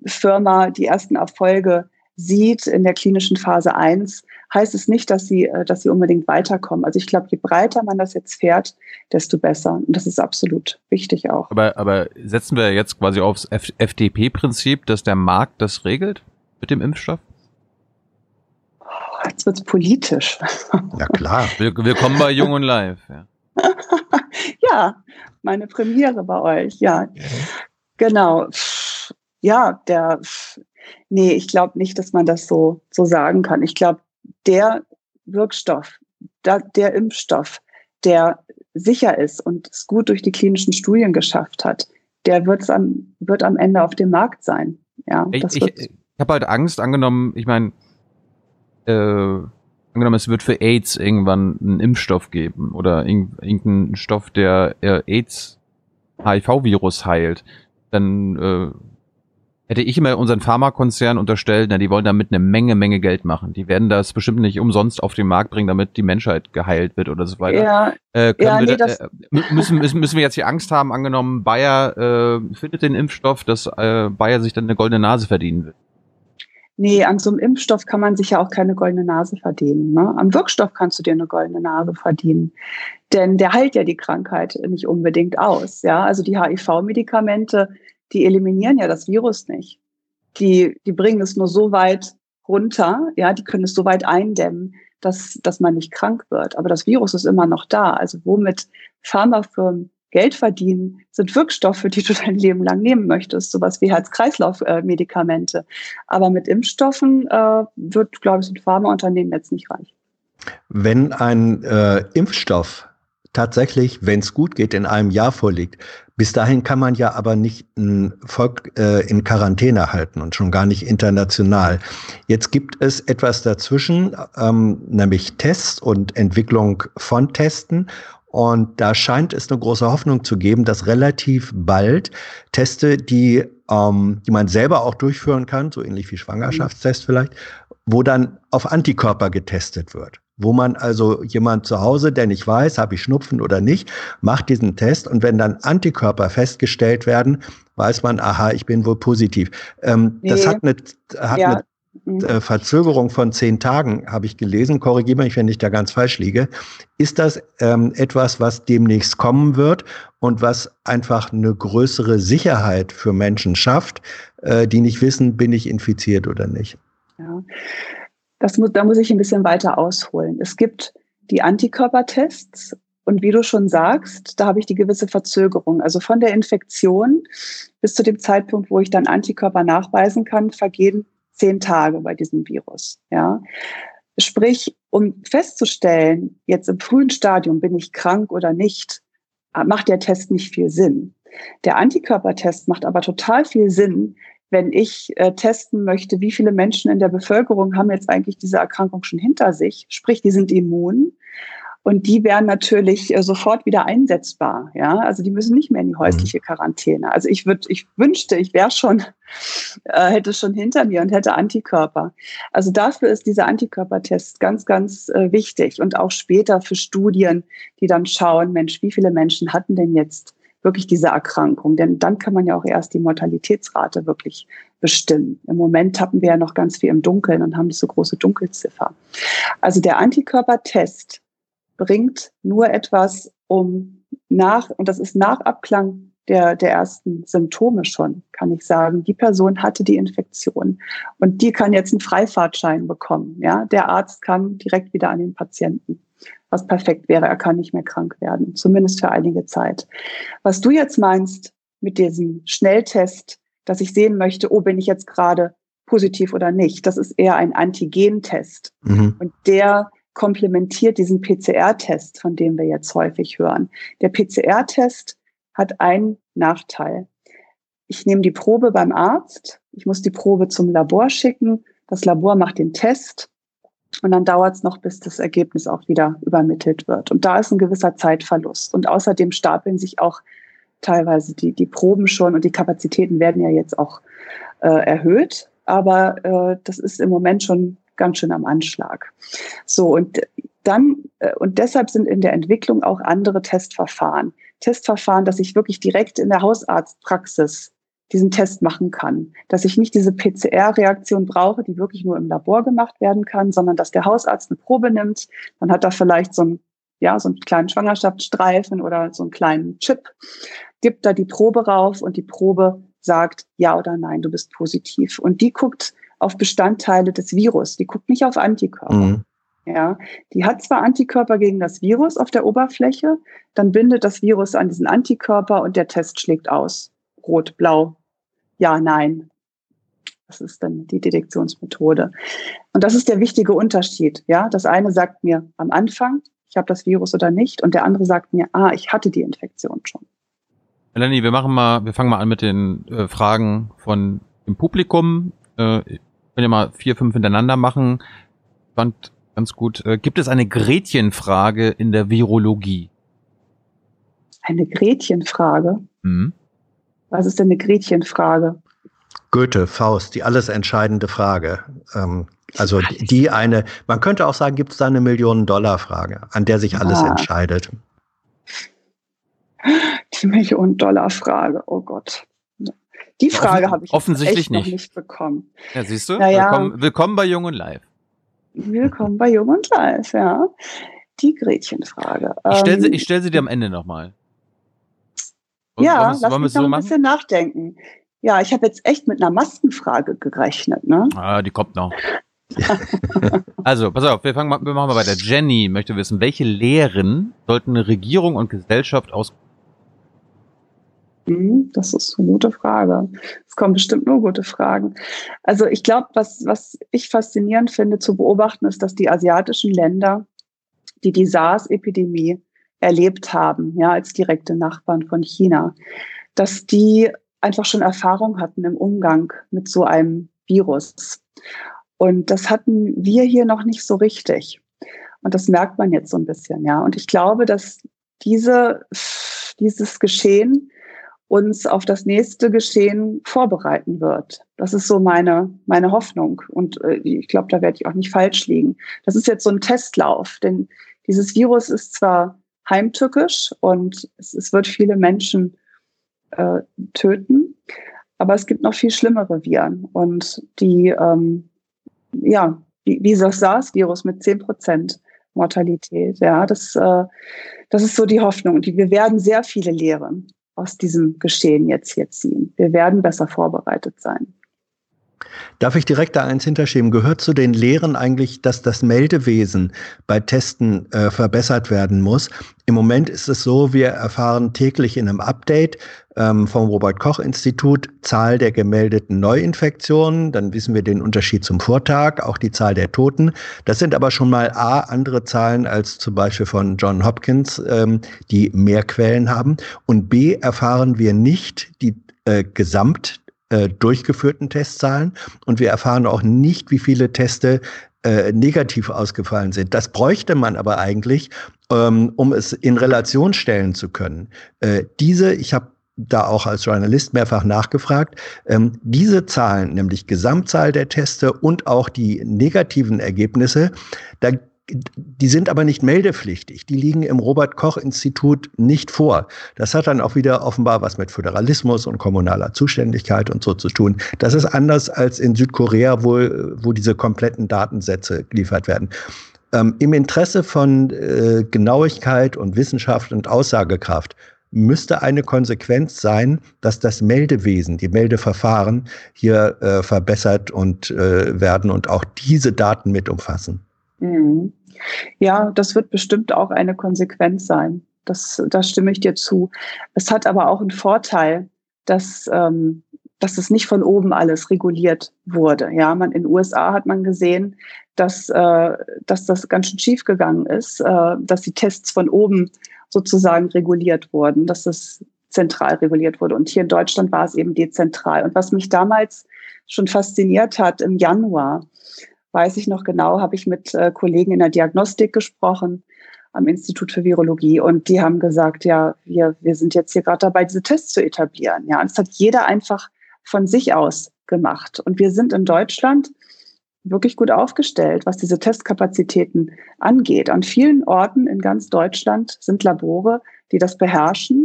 Firma die ersten Erfolge sieht in der klinischen Phase 1, heißt es nicht, dass sie, äh, dass sie unbedingt weiterkommen. Also ich glaube, je breiter man das jetzt fährt, desto besser. Und das ist absolut wichtig auch. Aber, aber setzen wir jetzt quasi aufs FDP-Prinzip, dass der Markt das regelt mit dem Impfstoff? Oh, jetzt wird's politisch. Ja klar. Willkommen bei Jung und Live. Ja. ja, meine Premiere bei euch, ja. Genau. Ja, der, nee, ich glaube nicht, dass man das so, so sagen kann. Ich glaube, der Wirkstoff, der, der Impfstoff, der sicher ist und es gut durch die klinischen Studien geschafft hat, der wird's am, wird am Ende auf dem Markt sein. Ja, ich, ich, ich habe halt Angst, angenommen, ich meine, äh, angenommen, es wird für AIDS irgendwann einen Impfstoff geben oder irgendeinen Stoff, der äh, AIDS HIV-Virus heilt dann äh, hätte ich immer unseren Pharmakonzern unterstellt, na, die wollen damit eine Menge, Menge Geld machen. Die werden das bestimmt nicht umsonst auf den Markt bringen, damit die Menschheit geheilt wird oder so weiter. Ja, äh, ja, nee, da, äh, müssen, müssen, müssen wir jetzt hier Angst haben, angenommen, Bayer äh, findet den Impfstoff, dass äh, Bayer sich dann eine goldene Nase verdienen wird. Nee, an so einem Impfstoff kann man sich ja auch keine goldene Nase verdienen. Ne? Am Wirkstoff kannst du dir eine goldene Nase verdienen. Denn der heilt ja die Krankheit nicht unbedingt aus. Ja, also die HIV-Medikamente, die eliminieren ja das Virus nicht. Die, die bringen es nur so weit runter, ja, die können es so weit eindämmen, dass, dass man nicht krank wird. Aber das Virus ist immer noch da. Also womit Pharmafirmen Geld verdienen, sind Wirkstoffe, die du dein Leben lang nehmen möchtest, sowas wie Herz-Kreislauf-Medikamente. Aber mit Impfstoffen äh, wird, glaube ich, ein Pharmaunternehmen jetzt nicht reich. Wenn ein äh, Impfstoff tatsächlich, wenn es gut geht, in einem Jahr vorliegt. Bis dahin kann man ja aber nicht ein Volk äh, in Quarantäne halten und schon gar nicht international. Jetzt gibt es etwas dazwischen, ähm, nämlich Tests und Entwicklung von Testen. Und da scheint es eine große Hoffnung zu geben, dass relativ bald Teste, die, ähm, die man selber auch durchführen kann, so ähnlich wie Schwangerschaftstest vielleicht, wo dann auf Antikörper getestet wird. Wo man also jemand zu Hause, der nicht weiß, habe ich Schnupfen oder nicht, macht diesen Test und wenn dann Antikörper festgestellt werden, weiß man, aha, ich bin wohl positiv. Ähm, nee. Das hat eine, hat ja. eine Mhm. Äh, Verzögerung von zehn Tagen, habe ich gelesen. Korrigiere mich, wenn ich da ganz falsch liege. Ist das ähm, etwas, was demnächst kommen wird und was einfach eine größere Sicherheit für Menschen schafft, äh, die nicht wissen, bin ich infiziert oder nicht? Ja, das muss, da muss ich ein bisschen weiter ausholen. Es gibt die Antikörpertests und wie du schon sagst, da habe ich die gewisse Verzögerung. Also von der Infektion bis zu dem Zeitpunkt, wo ich dann Antikörper nachweisen kann, vergehen zehn Tage bei diesem Virus. Ja. Sprich, um festzustellen, jetzt im frühen Stadium bin ich krank oder nicht, macht der Test nicht viel Sinn. Der Antikörpertest macht aber total viel Sinn, wenn ich äh, testen möchte, wie viele Menschen in der Bevölkerung haben jetzt eigentlich diese Erkrankung schon hinter sich, sprich, die sind immun. Und die wären natürlich äh, sofort wieder einsetzbar. Ja, also die müssen nicht mehr in die häusliche mhm. Quarantäne. Also ich würde, ich wünschte, ich wäre schon, äh, hätte schon hinter mir und hätte Antikörper. Also dafür ist dieser Antikörpertest ganz, ganz äh, wichtig und auch später für Studien, die dann schauen, Mensch, wie viele Menschen hatten denn jetzt wirklich diese Erkrankung? Denn dann kann man ja auch erst die Mortalitätsrate wirklich bestimmen. Im Moment tappen wir ja noch ganz viel im Dunkeln und haben diese große Dunkelziffer. Also der Antikörpertest bringt nur etwas, um nach, und das ist nach Abklang der, der ersten Symptome schon, kann ich sagen. Die Person hatte die Infektion und die kann jetzt einen Freifahrtschein bekommen. Ja, der Arzt kann direkt wieder an den Patienten, was perfekt wäre. Er kann nicht mehr krank werden, zumindest für einige Zeit. Was du jetzt meinst mit diesem Schnelltest, dass ich sehen möchte, oh, bin ich jetzt gerade positiv oder nicht? Das ist eher ein Antigentest. Mhm. Und der komplementiert diesen PCR-Test, von dem wir jetzt häufig hören. Der PCR-Test hat einen Nachteil. Ich nehme die Probe beim Arzt, ich muss die Probe zum Labor schicken, das Labor macht den Test und dann dauert es noch, bis das Ergebnis auch wieder übermittelt wird. Und da ist ein gewisser Zeitverlust. Und außerdem stapeln sich auch teilweise die, die Proben schon und die Kapazitäten werden ja jetzt auch äh, erhöht. Aber äh, das ist im Moment schon ganz schön am Anschlag. So, und dann, äh, und deshalb sind in der Entwicklung auch andere Testverfahren. Testverfahren, dass ich wirklich direkt in der Hausarztpraxis diesen Test machen kann, dass ich nicht diese PCR-Reaktion brauche, die wirklich nur im Labor gemacht werden kann, sondern dass der Hausarzt eine Probe nimmt, dann hat er vielleicht so einen, ja, so einen kleinen Schwangerschaftsstreifen oder so einen kleinen Chip, gibt da die Probe rauf und die Probe sagt ja oder nein, du bist positiv. Und die guckt auf Bestandteile des Virus. Die guckt nicht auf Antikörper. Mhm. Ja, die hat zwar Antikörper gegen das Virus auf der Oberfläche, dann bindet das Virus an diesen Antikörper und der Test schlägt aus. Rot, blau, ja, nein. Das ist dann die Detektionsmethode. Und das ist der wichtige Unterschied. Ja, das eine sagt mir am Anfang, ich habe das Virus oder nicht, und der andere sagt mir, ah, ich hatte die Infektion schon. Melanie, wir machen mal, wir fangen mal an mit den äh, Fragen von dem Publikum. Äh, können ja mal vier, fünf hintereinander machen. Fand ganz gut. Äh, gibt es eine Gretchenfrage in der Virologie? Eine Gretchenfrage? Mhm. Was ist denn eine Gretchenfrage? Goethe, Faust, die alles entscheidende Frage. Ähm, also die eine, man könnte auch sagen, gibt es da eine Millionen-Dollar-Frage, an der sich alles ah. entscheidet. Die Millionen-Dollar-Frage, oh Gott. Die Frage habe ich offensichtlich nicht. noch nicht bekommen. Ja, siehst du? Naja, willkommen, willkommen bei Jung und Live. Willkommen bei Jung und Live, ja. Die Gretchenfrage. Ich stelle sie, ähm, stell sie dir am Ende nochmal. Ja, lass mich noch so ein machen? bisschen nachdenken. Ja, ich habe jetzt echt mit einer Maskenfrage gerechnet, ne? Ah, die kommt noch. also, pass auf, wir fangen mal, wir machen mal weiter. Jenny möchte wissen, welche Lehren sollten eine Regierung und Gesellschaft aus das ist eine gute Frage. Es kommen bestimmt nur gute Fragen. Also ich glaube, was, was ich faszinierend finde zu beobachten, ist, dass die asiatischen Länder, die die SARS-Epidemie erlebt haben, ja, als direkte Nachbarn von China, dass die einfach schon Erfahrung hatten im Umgang mit so einem Virus. Und das hatten wir hier noch nicht so richtig. Und das merkt man jetzt so ein bisschen, ja. Und ich glaube, dass diese, dieses Geschehen uns auf das nächste Geschehen vorbereiten wird. Das ist so meine, meine Hoffnung. Und äh, ich glaube, da werde ich auch nicht falsch liegen. Das ist jetzt so ein Testlauf, denn dieses Virus ist zwar heimtückisch und es, es wird viele Menschen äh, töten, aber es gibt noch viel schlimmere Viren. Und die, ähm, ja, wie, wie das SARS-Virus mit 10 Prozent Mortalität, ja, das, äh, das ist so die Hoffnung. Die, wir werden sehr viele Lehren aus diesem Geschehen jetzt hier ziehen. Wir werden besser vorbereitet sein. Darf ich direkt da eins hinterschieben? Gehört zu den Lehren eigentlich, dass das Meldewesen bei Testen äh, verbessert werden muss? Im Moment ist es so, wir erfahren täglich in einem Update ähm, vom Robert-Koch-Institut Zahl der gemeldeten Neuinfektionen. Dann wissen wir den Unterschied zum Vortag, auch die Zahl der Toten. Das sind aber schon mal A, andere Zahlen als zum Beispiel von John Hopkins, ähm, die mehr Quellen haben. Und B, erfahren wir nicht die äh, Gesamt äh, durchgeführten Testzahlen und wir erfahren auch nicht, wie viele Teste äh, negativ ausgefallen sind. Das bräuchte man aber eigentlich, ähm, um es in Relation stellen zu können. Äh, diese, ich habe da auch als Journalist mehrfach nachgefragt. Ähm, diese Zahlen, nämlich Gesamtzahl der Teste und auch die negativen Ergebnisse, da die sind aber nicht meldepflichtig. Die liegen im Robert-Koch-Institut nicht vor. Das hat dann auch wieder offenbar was mit Föderalismus und kommunaler Zuständigkeit und so zu tun. Das ist anders als in Südkorea, wo, wo diese kompletten Datensätze geliefert werden. Ähm, Im Interesse von äh, Genauigkeit und Wissenschaft und Aussagekraft müsste eine Konsequenz sein, dass das Meldewesen, die Meldeverfahren hier äh, verbessert und äh, werden und auch diese Daten mit umfassen. Mhm. Ja, das wird bestimmt auch eine Konsequenz sein. Das, da stimme ich dir zu. Es hat aber auch einen Vorteil, dass, ähm, dass es nicht von oben alles reguliert wurde. Ja, man in den USA hat man gesehen, dass, äh, dass das ganz schön schief gegangen ist, äh, dass die Tests von oben sozusagen reguliert wurden, dass das zentral reguliert wurde. Und hier in Deutschland war es eben dezentral. Und was mich damals schon fasziniert hat im Januar, weiß ich noch genau, habe ich mit äh, Kollegen in der Diagnostik gesprochen am Institut für Virologie und die haben gesagt, ja, wir, wir sind jetzt hier gerade dabei, diese Tests zu etablieren. Ja, und das hat jeder einfach von sich aus gemacht. Und wir sind in Deutschland wirklich gut aufgestellt, was diese Testkapazitäten angeht. An vielen Orten in ganz Deutschland sind Labore, die das beherrschen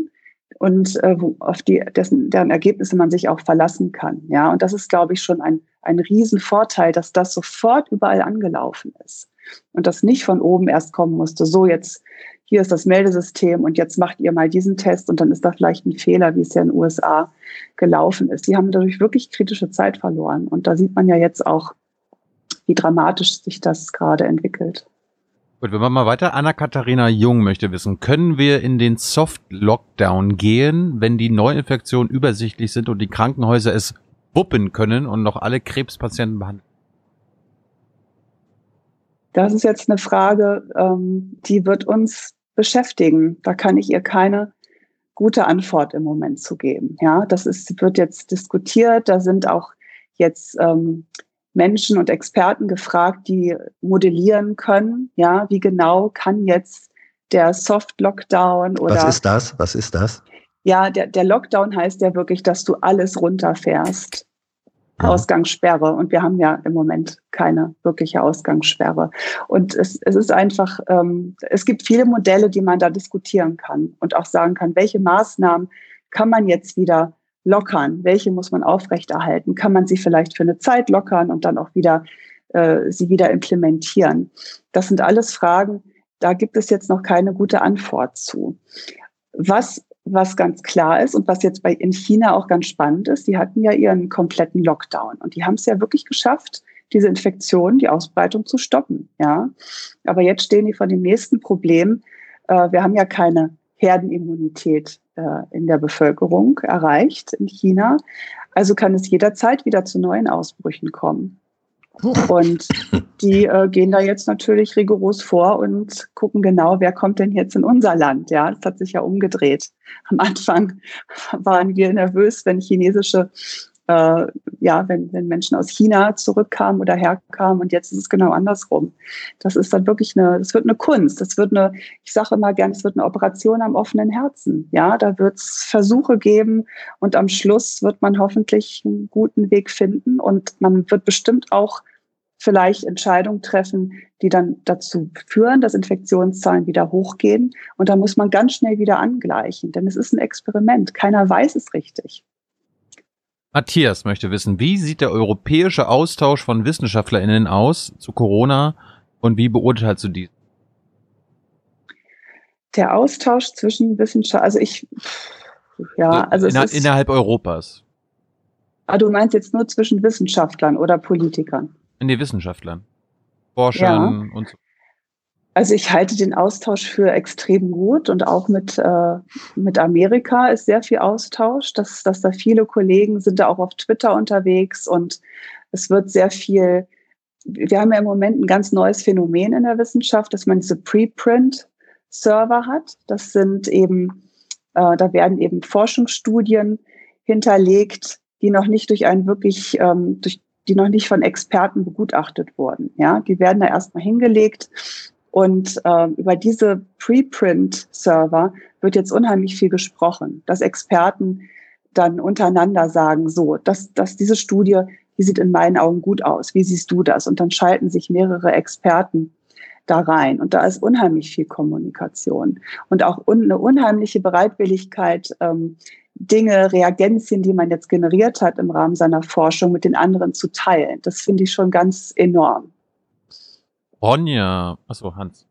und äh, auf die, dessen, deren Ergebnisse man sich auch verlassen kann. Ja, und das ist, glaube ich, schon ein, ein Riesenvorteil, dass das sofort überall angelaufen ist und das nicht von oben erst kommen musste. So, jetzt hier ist das Meldesystem und jetzt macht ihr mal diesen Test und dann ist da vielleicht ein Fehler, wie es ja in den USA gelaufen ist. Die haben dadurch wirklich kritische Zeit verloren. Und da sieht man ja jetzt auch, wie dramatisch sich das gerade entwickelt. Gut, wir machen mal weiter. Anna-Katharina Jung möchte wissen, können wir in den Soft-Lockdown gehen, wenn die Neuinfektionen übersichtlich sind und die Krankenhäuser es wuppen können und noch alle Krebspatienten behandeln? Das ist jetzt eine Frage, ähm, die wird uns beschäftigen. Da kann ich ihr keine gute Antwort im Moment zu geben. Ja, das ist, wird jetzt diskutiert. Da sind auch jetzt ähm, Menschen und Experten gefragt, die modellieren können, ja, wie genau kann jetzt der Soft Lockdown oder Was ist das? Was ist das? Ja, der, der Lockdown heißt ja wirklich, dass du alles runterfährst. Ja. Ausgangssperre. Und wir haben ja im Moment keine wirkliche Ausgangssperre. Und es, es ist einfach, ähm, es gibt viele Modelle, die man da diskutieren kann und auch sagen kann, welche Maßnahmen kann man jetzt wieder lockern? Welche muss man aufrechterhalten? Kann man sie vielleicht für eine Zeit lockern und dann auch wieder äh, sie wieder implementieren? Das sind alles Fragen, da gibt es jetzt noch keine gute Antwort zu. Was was ganz klar ist und was jetzt bei in China auch ganz spannend ist, die hatten ja ihren kompletten Lockdown und die haben es ja wirklich geschafft, diese Infektion, die Ausbreitung zu stoppen. Ja, aber jetzt stehen die vor dem nächsten Problem. Äh, wir haben ja keine Herdenimmunität äh, in der Bevölkerung erreicht in China. Also kann es jederzeit wieder zu neuen Ausbrüchen kommen. Und die äh, gehen da jetzt natürlich rigoros vor und gucken genau, wer kommt denn jetzt in unser Land. Ja, das hat sich ja umgedreht. Am Anfang waren wir nervös, wenn chinesische äh, ja, wenn, wenn Menschen aus China zurückkamen oder herkamen und jetzt ist es genau andersrum. Das ist dann wirklich eine, das wird eine Kunst. Das wird eine, ich sage immer gerne, es wird eine Operation am offenen Herzen. Ja, da wird es Versuche geben und am Schluss wird man hoffentlich einen guten Weg finden und man wird bestimmt auch vielleicht Entscheidungen treffen, die dann dazu führen, dass Infektionszahlen wieder hochgehen. Und da muss man ganz schnell wieder angleichen, denn es ist ein Experiment. Keiner weiß es richtig. Matthias möchte wissen, wie sieht der europäische Austausch von WissenschaftlerInnen aus zu Corona und wie beurteilst du dies? Der Austausch zwischen Wissenschaft, also ich, ja, also Inner, innerhalb Europas. Ah, du meinst jetzt nur zwischen Wissenschaftlern oder Politikern? Nee, Wissenschaftlern. Forschern ja. und so. Also ich halte den Austausch für extrem gut und auch mit, äh, mit Amerika ist sehr viel Austausch, dass, dass da viele Kollegen sind da auch auf Twitter unterwegs und es wird sehr viel, wir haben ja im Moment ein ganz neues Phänomen in der Wissenschaft, dass man diese Preprint-Server hat. Das sind eben, äh, da werden eben Forschungsstudien hinterlegt, die noch nicht durch einen wirklich, ähm, durch, die noch nicht von Experten begutachtet wurden. Ja, die werden da erstmal hingelegt und äh, über diese Preprint-Server wird jetzt unheimlich viel gesprochen, dass Experten dann untereinander sagen, so, dass, dass diese Studie, die sieht in meinen Augen gut aus. Wie siehst du das? Und dann schalten sich mehrere Experten da rein. Und da ist unheimlich viel Kommunikation und auch un eine unheimliche Bereitwilligkeit, ähm, Dinge, Reagenzien, die man jetzt generiert hat im Rahmen seiner Forschung mit den anderen zu teilen. Das finde ich schon ganz enorm. Ronja, achso, Hans.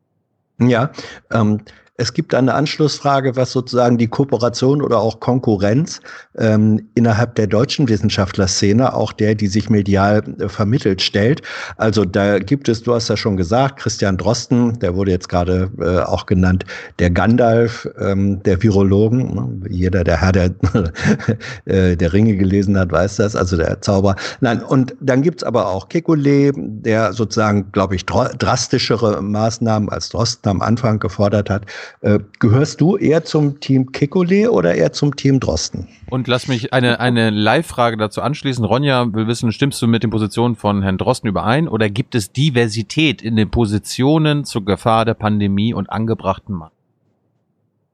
Ja, ähm, es gibt eine Anschlussfrage, was sozusagen die Kooperation oder auch Konkurrenz ähm, innerhalb der deutschen Wissenschaftlerszene, auch der, die sich medial äh, vermittelt, stellt. Also da gibt es, du hast ja schon gesagt, Christian Drosten, der wurde jetzt gerade äh, auch genannt, der Gandalf ähm, der Virologen. Ne? Jeder, der Herr der, äh, der Ringe gelesen hat, weiß das, also der Zauber. Nein, und dann gibt's aber auch Kekulé, der sozusagen, glaube ich, drastischere Maßnahmen als Drosten am Anfang gefordert hat. Äh, gehörst du eher zum Team Kekole oder eher zum Team Drosten? Und lass mich eine, eine Live-Frage dazu anschließen. Ronja will wissen, stimmst du mit den Positionen von Herrn Drosten überein oder gibt es Diversität in den Positionen zur Gefahr der Pandemie und angebrachten Mann?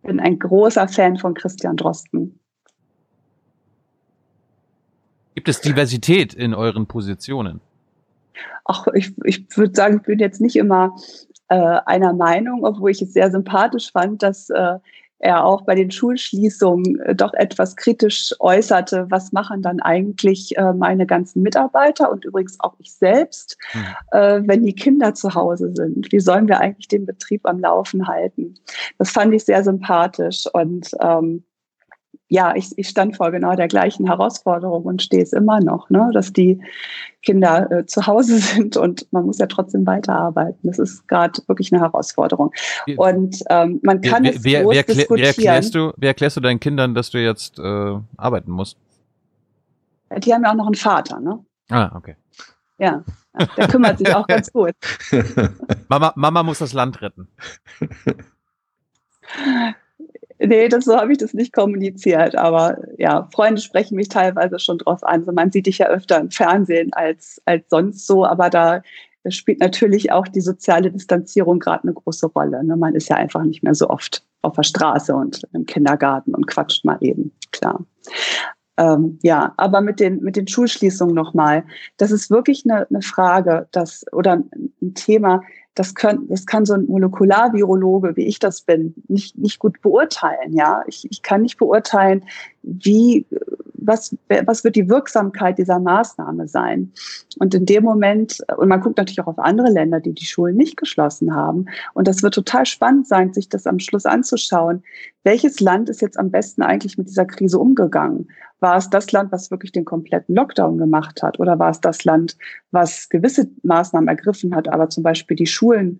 Ich bin ein großer Fan von Christian Drosten. Gibt es Diversität in euren Positionen? Ach, ich, ich würde sagen, ich bin jetzt nicht immer äh, einer Meinung, obwohl ich es sehr sympathisch fand, dass äh, er auch bei den Schulschließungen äh, doch etwas kritisch äußerte, was machen dann eigentlich äh, meine ganzen Mitarbeiter und übrigens auch ich selbst, mhm. äh, wenn die Kinder zu Hause sind. Wie sollen wir eigentlich den Betrieb am Laufen halten? Das fand ich sehr sympathisch und ähm, ja, ich, ich stand vor genau der gleichen Herausforderung und stehe es immer noch, ne? dass die Kinder äh, zu Hause sind und man muss ja trotzdem weiterarbeiten. Das ist gerade wirklich eine Herausforderung. Und ähm, man kann wer, es wer, groß wer, diskutieren. Wer erklärst, du, wer erklärst du deinen Kindern, dass du jetzt äh, arbeiten musst? Die haben ja auch noch einen Vater, ne? Ah, okay. Ja, der kümmert sich auch ganz gut. Mama, Mama muss das Land retten. Nee, das, so habe ich das nicht kommuniziert. Aber ja, Freunde sprechen mich teilweise schon drauf an. Also man sieht dich ja öfter im Fernsehen als, als sonst so, aber da spielt natürlich auch die soziale Distanzierung gerade eine große Rolle. Ne? Man ist ja einfach nicht mehr so oft auf der Straße und im Kindergarten und quatscht mal eben, klar. Ähm, ja, aber mit den, mit den Schulschließungen nochmal. Das ist wirklich eine, eine Frage, das, oder ein Thema, das, können, das kann so ein Molekularvirologe, wie ich das bin, nicht, nicht gut beurteilen. Ja, ich, ich kann nicht beurteilen, wie, was, was wird die Wirksamkeit dieser Maßnahme sein. Und in dem Moment, und man guckt natürlich auch auf andere Länder, die die Schulen nicht geschlossen haben. Und das wird total spannend sein, sich das am Schluss anzuschauen. Welches Land ist jetzt am besten eigentlich mit dieser Krise umgegangen? War es das Land, was wirklich den kompletten Lockdown gemacht hat? Oder war es das Land, was gewisse Maßnahmen ergriffen hat, aber zum Beispiel die Schulen,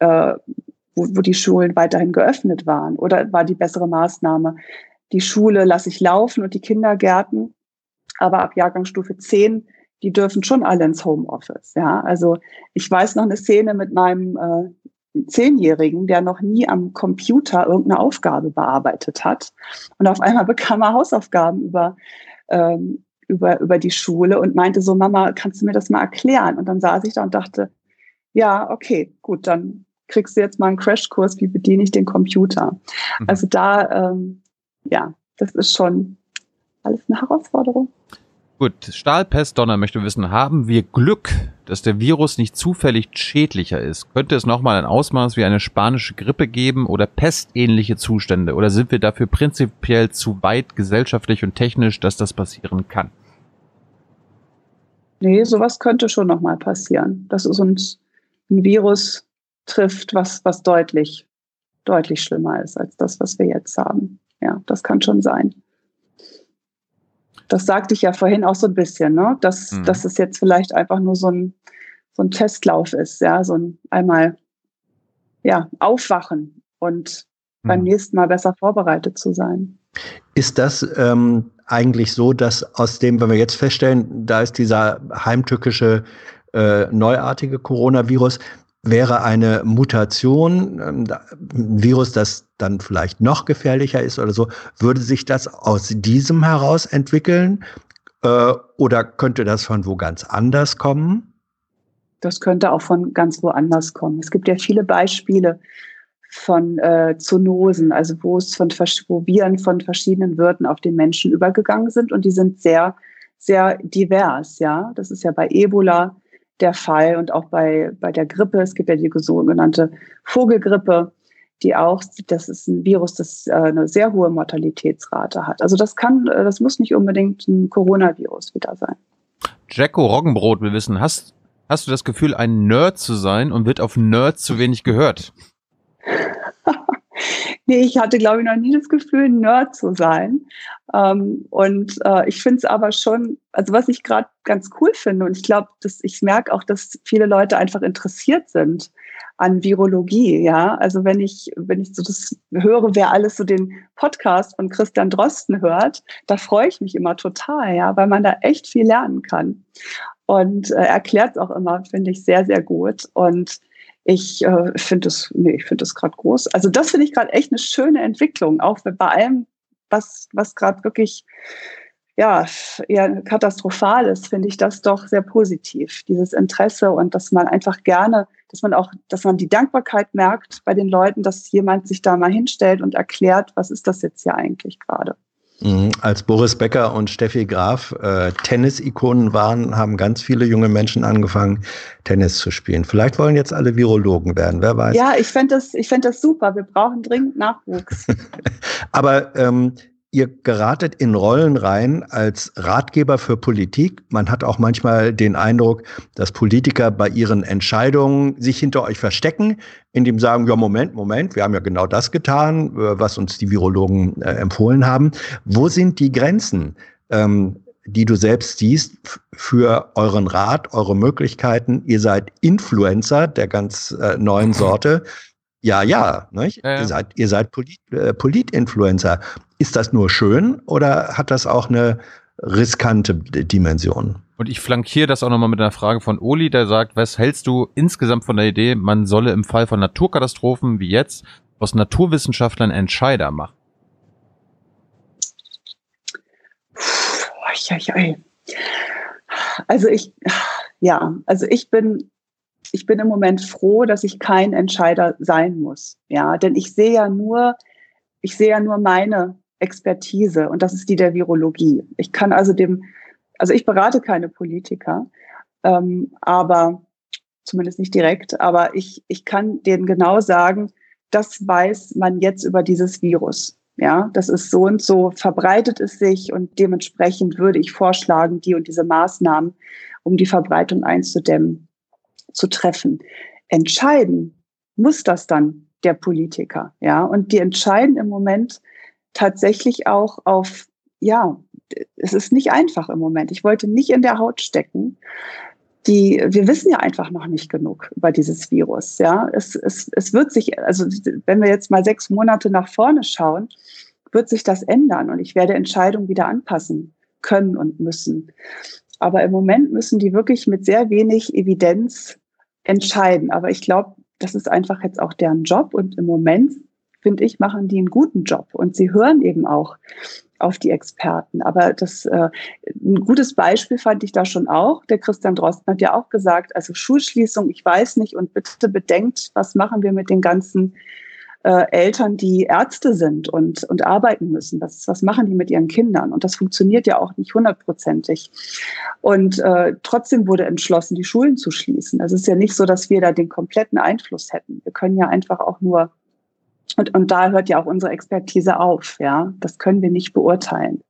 äh, wo, wo die Schulen weiterhin geöffnet waren? Oder war die bessere Maßnahme, die Schule lasse ich laufen und die Kindergärten, aber ab Jahrgangsstufe 10 die dürfen schon alle ins Homeoffice. Ja, also ich weiß noch eine Szene mit meinem äh, Zehnjährigen, der noch nie am Computer irgendeine Aufgabe bearbeitet hat. Und auf einmal bekam er Hausaufgaben über, ähm, über, über die Schule und meinte so, Mama, kannst du mir das mal erklären? Und dann saß ich da und dachte, ja, okay, gut, dann kriegst du jetzt mal einen Crashkurs, wie bediene ich den Computer. Mhm. Also da, ähm, ja, das ist schon alles eine Herausforderung. Gut, Stahlpest Donner möchte wissen, haben wir Glück, dass der Virus nicht zufällig schädlicher ist? Könnte es nochmal ein Ausmaß wie eine spanische Grippe geben oder pestähnliche Zustände? Oder sind wir dafür prinzipiell zu weit gesellschaftlich und technisch, dass das passieren kann? Nee, sowas könnte schon nochmal passieren. Dass es uns ein Virus trifft, was, was deutlich, deutlich schlimmer ist als das, was wir jetzt haben. Ja, das kann schon sein. Das sagte ich ja vorhin auch so ein bisschen, ne? dass, mhm. dass es jetzt vielleicht einfach nur so ein, so ein Testlauf ist, ja, so ein einmal ja, aufwachen und mhm. beim nächsten Mal besser vorbereitet zu sein. Ist das ähm, eigentlich so, dass aus dem, wenn wir jetzt feststellen, da ist dieser heimtückische äh, neuartige Coronavirus, wäre eine Mutation, ähm, ein Virus, das dann vielleicht noch gefährlicher ist oder so, würde sich das aus diesem heraus entwickeln? Äh, oder könnte das von wo ganz anders kommen? Das könnte auch von ganz woanders kommen. Es gibt ja viele Beispiele von äh, Zoonosen, also wo es von wo Viren von verschiedenen Wirten auf den Menschen übergegangen sind und die sind sehr, sehr divers. Ja, das ist ja bei Ebola der Fall und auch bei, bei der Grippe. Es gibt ja die sogenannte Vogelgrippe, die auch, das ist ein Virus, das äh, eine sehr hohe Mortalitätsrate hat. Also das kann, äh, das muss nicht unbedingt ein Coronavirus wieder sein. Jacko Roggenbrot will wissen, hast, hast du das Gefühl, ein Nerd zu sein und wird auf Nerd zu wenig gehört? nee, ich hatte, glaube ich, noch nie das Gefühl, ein Nerd zu sein. Ähm, und äh, ich finde es aber schon, also was ich gerade ganz cool finde, und ich glaube, dass ich merke auch, dass viele Leute einfach interessiert sind an Virologie, ja. Also wenn ich, wenn ich so das höre, wer alles so den Podcast von Christian Drosten hört, da freue ich mich immer total, ja, weil man da echt viel lernen kann. Und äh, erklärt es auch immer, finde ich, sehr, sehr gut. Und ich äh, finde es, nee, ich finde es gerade groß. Also das finde ich gerade echt eine schöne Entwicklung, auch bei allem, was, was gerade wirklich ja, eher katastrophal ist, finde ich das doch sehr positiv. Dieses Interesse und dass man einfach gerne, dass man auch, dass man die Dankbarkeit merkt bei den Leuten, dass jemand sich da mal hinstellt und erklärt, was ist das jetzt hier eigentlich gerade. Mhm. Als Boris Becker und Steffi Graf äh, Tennis-Ikonen waren, haben ganz viele junge Menschen angefangen, Tennis zu spielen. Vielleicht wollen jetzt alle Virologen werden, wer weiß. Ja, ich fände das, ich fänd das super. Wir brauchen dringend Nachwuchs. Aber ähm, ihr geratet in Rollen rein als Ratgeber für Politik. Man hat auch manchmal den Eindruck, dass Politiker bei ihren Entscheidungen sich hinter euch verstecken, indem sagen, ja, Moment, Moment, wir haben ja genau das getan, äh, was uns die Virologen äh, empfohlen haben. Wo sind die Grenzen? Ähm, die du selbst siehst für euren Rat, eure Möglichkeiten. Ihr seid Influencer der ganz äh, neuen Sorte. Ja, ja, nicht? Ja, ja. Ihr seid, ihr seid Polit, äh, Polit-Influencer. Ist das nur schön oder hat das auch eine riskante Dimension? Und ich flankiere das auch nochmal mit einer Frage von Oli, der sagt, was hältst du insgesamt von der Idee, man solle im Fall von Naturkatastrophen wie jetzt aus Naturwissenschaftlern Entscheider machen? Also ich, ja, also ich bin ich bin im Moment froh, dass ich kein Entscheider sein muss. Ja, denn ich sehe ja nur, ich sehe ja nur meine Expertise und das ist die der Virologie. Ich kann also dem, also ich berate keine Politiker, ähm, aber zumindest nicht direkt, aber ich, ich kann denen genau sagen, das weiß man jetzt über dieses Virus. Ja, das ist so und so, verbreitet es sich und dementsprechend würde ich vorschlagen, die und diese Maßnahmen, um die Verbreitung einzudämmen zu treffen. Entscheiden muss das dann der Politiker, ja. Und die entscheiden im Moment tatsächlich auch auf, ja, es ist nicht einfach im Moment. Ich wollte nicht in der Haut stecken. Die, wir wissen ja einfach noch nicht genug über dieses Virus, ja. Es, es, es wird sich, also wenn wir jetzt mal sechs Monate nach vorne schauen, wird sich das ändern und ich werde Entscheidungen wieder anpassen können und müssen. Aber im Moment müssen die wirklich mit sehr wenig Evidenz entscheiden. Aber ich glaube, das ist einfach jetzt auch deren Job und im Moment, finde ich, machen die einen guten Job und sie hören eben auch auf die Experten. Aber das äh, ein gutes Beispiel fand ich da schon auch. Der Christian Drosten hat ja auch gesagt, also Schulschließung, ich weiß nicht und bitte bedenkt, was machen wir mit den ganzen äh, Eltern, die Ärzte sind und, und arbeiten müssen. Was, was machen die mit ihren Kindern? Und das funktioniert ja auch nicht hundertprozentig. Und äh, trotzdem wurde entschlossen, die Schulen zu schließen. Also es ist ja nicht so, dass wir da den kompletten Einfluss hätten. Wir können ja einfach auch nur, und, und da hört ja auch unsere Expertise auf, ja. Das können wir nicht beurteilen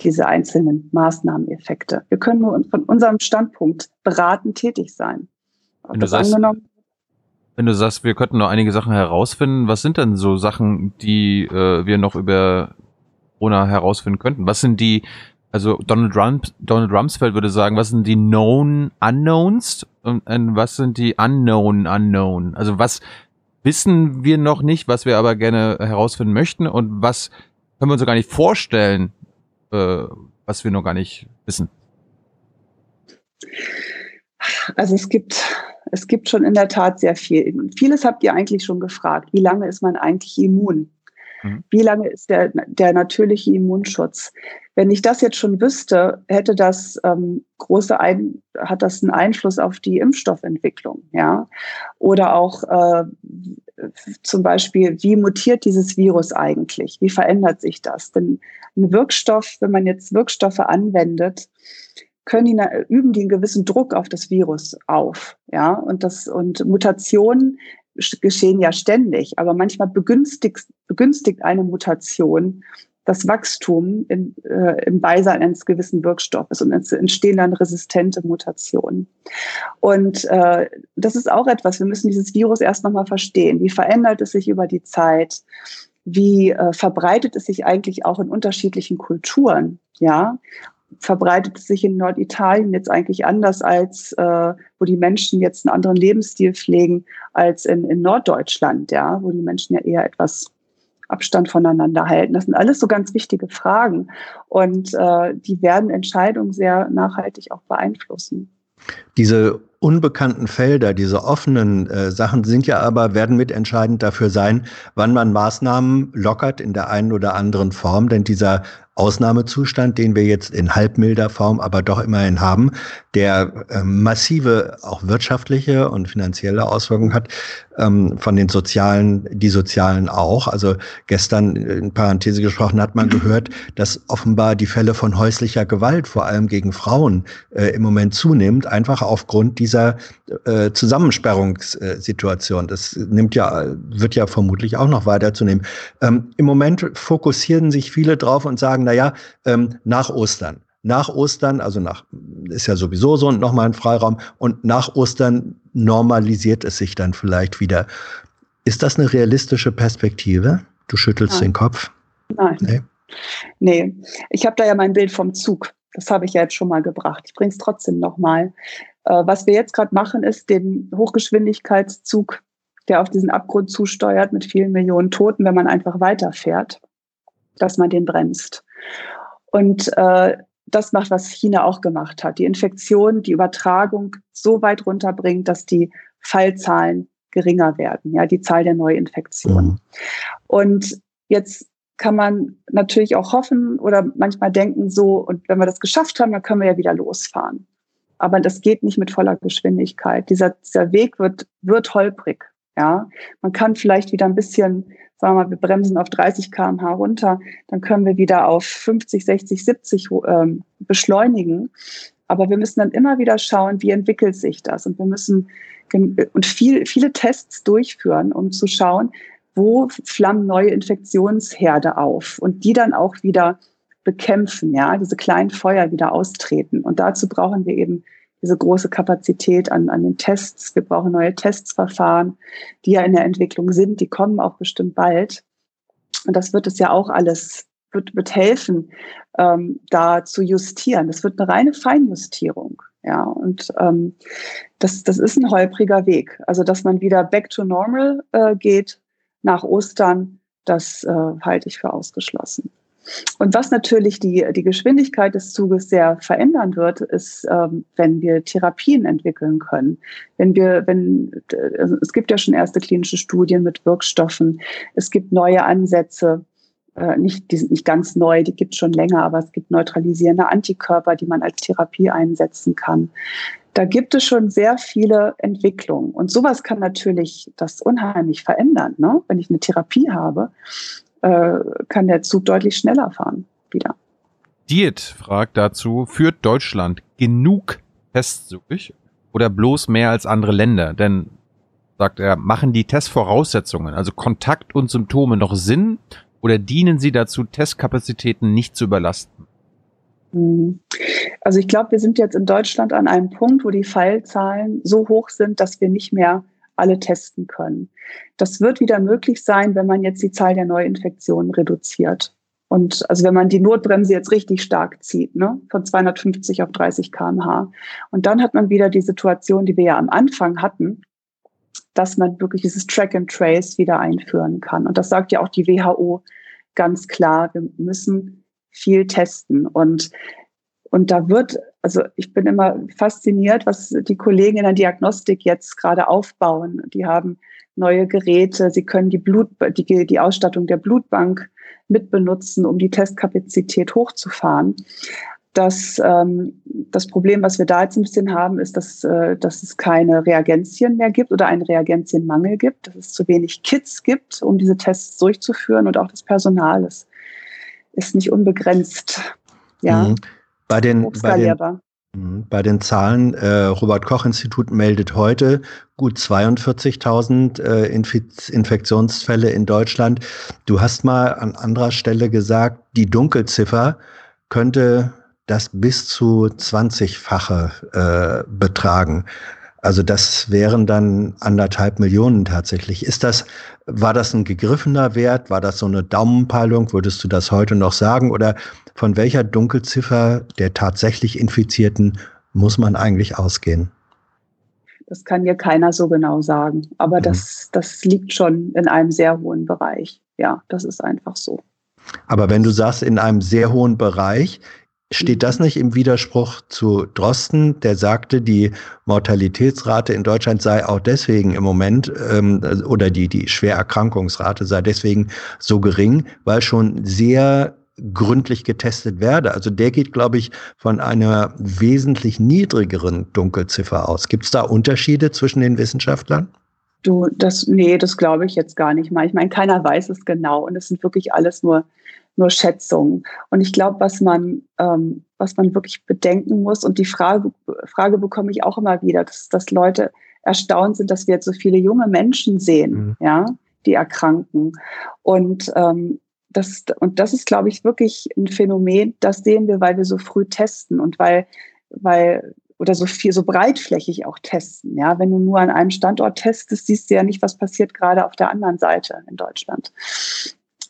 diese einzelnen Maßnahmeneffekte. Wir können nur von unserem Standpunkt beratend tätig sein. Wenn du, sagst, wenn du sagst, wir könnten noch einige Sachen herausfinden, was sind denn so Sachen, die äh, wir noch über Corona herausfinden könnten? Was sind die also Donald, Trump, Donald Rumsfeld würde sagen, was sind die Known Unknowns und, und was sind die Unknown Unknown? Also was wissen wir noch nicht, was wir aber gerne herausfinden möchten und was können wir uns gar nicht vorstellen, äh, was wir noch gar nicht wissen? Also es gibt, es gibt schon in der Tat sehr viel. Vieles habt ihr eigentlich schon gefragt. Wie lange ist man eigentlich immun? Mhm. Wie lange ist der, der natürliche Immunschutz? Wenn ich das jetzt schon wüsste, hätte das ähm, große ein, hat das einen Einfluss auf die Impfstoffentwicklung, ja? Oder auch äh, zum Beispiel, wie mutiert dieses Virus eigentlich? Wie verändert sich das? Denn ein Wirkstoff, wenn man jetzt Wirkstoffe anwendet, können die, üben die einen gewissen Druck auf das Virus auf, ja? Und das, und Mutationen geschehen ja ständig, aber manchmal begünstigt, begünstigt eine Mutation das Wachstum in, äh, im Beisein eines gewissen Wirkstoffes und es entstehen dann resistente Mutationen. Und äh, das ist auch etwas, wir müssen dieses Virus erst nochmal verstehen. Wie verändert es sich über die Zeit? Wie äh, verbreitet es sich eigentlich auch in unterschiedlichen Kulturen? Ja, verbreitet es sich in Norditalien jetzt eigentlich anders als äh, wo die Menschen jetzt einen anderen Lebensstil pflegen als in, in Norddeutschland, ja, wo die Menschen ja eher etwas Abstand voneinander halten. Das sind alles so ganz wichtige Fragen und äh, die werden Entscheidungen sehr nachhaltig auch beeinflussen. Diese unbekannten Felder, diese offenen äh, Sachen sind ja aber, werden mitentscheidend dafür sein, wann man Maßnahmen lockert in der einen oder anderen Form. Denn dieser Ausnahmezustand, den wir jetzt in halbmilder Form aber doch immerhin haben, der äh, massive auch wirtschaftliche und finanzielle Auswirkungen hat, ähm, von den sozialen, die sozialen auch. Also gestern in Parenthese gesprochen hat man gehört, dass offenbar die Fälle von häuslicher Gewalt, vor allem gegen Frauen, äh, im Moment zunimmt, einfach aufgrund dieser äh, Zusammensperrungssituation. Das nimmt ja, wird ja vermutlich auch noch weiter zunehmen. Ähm, Im Moment fokussieren sich viele drauf und sagen, na ja, ähm, nach Ostern. Nach Ostern, also nach, ist ja sowieso so und nochmal ein Freiraum. Und nach Ostern normalisiert es sich dann vielleicht wieder. Ist das eine realistische Perspektive? Du schüttelst Nein. den Kopf. Nein. Nee. Nee, ich habe da ja mein Bild vom Zug. Das habe ich ja jetzt schon mal gebracht. Ich bringe es trotzdem nochmal. Äh, was wir jetzt gerade machen, ist den Hochgeschwindigkeitszug, der auf diesen Abgrund zusteuert mit vielen Millionen Toten, wenn man einfach weiterfährt, dass man den bremst. Und äh, das macht, was China auch gemacht hat. Die Infektion, die Übertragung so weit runterbringt, dass die Fallzahlen geringer werden, ja, die Zahl der Neuinfektionen. Mhm. Und jetzt kann man natürlich auch hoffen oder manchmal denken so, und wenn wir das geschafft haben, dann können wir ja wieder losfahren. Aber das geht nicht mit voller Geschwindigkeit. Dieser, dieser Weg wird, wird holprig. Ja, man kann vielleicht wieder ein bisschen sagen wir mal, wir bremsen auf 30 km/h runter, dann können wir wieder auf 50, 60, 70 ähm, beschleunigen. Aber wir müssen dann immer wieder schauen, wie entwickelt sich das. Und wir müssen und viel, viele Tests durchführen, um zu schauen, wo flammen neue Infektionsherde auf und die dann auch wieder bekämpfen, ja, diese kleinen Feuer wieder austreten. Und dazu brauchen wir eben diese große Kapazität an, an den Tests. Wir brauchen neue Testsverfahren, die ja in der Entwicklung sind. Die kommen auch bestimmt bald. Und das wird es ja auch alles, wird, wird helfen, ähm, da zu justieren. Das wird eine reine Feinjustierung. Ja, und ähm, das, das ist ein holpriger Weg. Also, dass man wieder back to normal äh, geht nach Ostern, das äh, halte ich für ausgeschlossen. Und was natürlich die, die Geschwindigkeit des Zuges sehr verändern wird, ist, ähm, wenn wir Therapien entwickeln können. Wenn wir, wenn, also es gibt ja schon erste klinische Studien mit Wirkstoffen. Es gibt neue Ansätze. Äh, nicht, die sind nicht ganz neu, die gibt es schon länger, aber es gibt neutralisierende Antikörper, die man als Therapie einsetzen kann. Da gibt es schon sehr viele Entwicklungen. Und sowas kann natürlich das unheimlich verändern. Ne? Wenn ich eine Therapie habe, äh, kann der Zug deutlich schneller fahren wieder. Diet fragt dazu, führt Deutschland genug Tests durch oder bloß mehr als andere Länder? Denn, sagt er, machen die Testvoraussetzungen, also Kontakt und Symptome noch Sinn oder dienen sie dazu, Testkapazitäten nicht zu überlasten? Hm. Also ich glaube, wir sind jetzt in Deutschland an einem Punkt, wo die Fallzahlen so hoch sind, dass wir nicht mehr alle testen können. Das wird wieder möglich sein, wenn man jetzt die Zahl der Neuinfektionen reduziert. Und also wenn man die Notbremse jetzt richtig stark zieht, ne, von 250 auf 30 kmh. Und dann hat man wieder die Situation, die wir ja am Anfang hatten, dass man wirklich dieses Track and Trace wieder einführen kann. Und das sagt ja auch die WHO ganz klar. Wir müssen viel testen. Und, und da wird, also ich bin immer fasziniert, was die Kollegen in der Diagnostik jetzt gerade aufbauen. Die haben neue Geräte, sie können die Blut, die, die Ausstattung der Blutbank mitbenutzen, um die Testkapazität hochzufahren. Das, ähm, das Problem, was wir da jetzt ein bisschen haben, ist, dass, äh, dass es keine Reagenzien mehr gibt oder einen Reagenzienmangel gibt, dass es zu wenig Kits gibt, um diese Tests durchzuführen und auch das Personal ist, ist nicht unbegrenzt. Ja, mhm. Bei, den, bei, den, mhm. bei den Zahlen, äh, Robert Koch Institut meldet heute gut 42.000 äh, Infiz Infektionsfälle in Deutschland. Du hast mal an anderer Stelle gesagt, die Dunkelziffer könnte das bis zu 20-fache äh, betragen. Also das wären dann anderthalb Millionen tatsächlich. Ist das, war das ein gegriffener Wert? War das so eine Daumenpeilung? Würdest du das heute noch sagen? Oder von welcher Dunkelziffer der tatsächlich Infizierten muss man eigentlich ausgehen? Das kann hier keiner so genau sagen. Aber mhm. das, das liegt schon in einem sehr hohen Bereich. Ja, das ist einfach so. Aber wenn du sagst, in einem sehr hohen Bereich, Steht das nicht im Widerspruch zu Drosten, der sagte, die Mortalitätsrate in Deutschland sei auch deswegen im Moment ähm, oder die, die Schwererkrankungsrate sei deswegen so gering, weil schon sehr gründlich getestet werde. Also der geht, glaube ich, von einer wesentlich niedrigeren Dunkelziffer aus. Gibt es da Unterschiede zwischen den Wissenschaftlern? Du, das, nee, das glaube ich jetzt gar nicht mal. Ich meine, keiner weiß es genau und es sind wirklich alles nur nur Schätzungen. Und ich glaube, was man, ähm, was man wirklich bedenken muss, und die Frage, Frage bekomme ich auch immer wieder, dass, dass Leute erstaunt sind, dass wir jetzt so viele junge Menschen sehen, mhm. ja, die erkranken. Und ähm, das, und das ist, glaube ich, wirklich ein Phänomen, das sehen wir, weil wir so früh testen und weil, weil oder so viel, so breitflächig auch testen. Ja, wenn du nur an einem Standort testest, siehst du ja nicht, was passiert gerade auf der anderen Seite in Deutschland.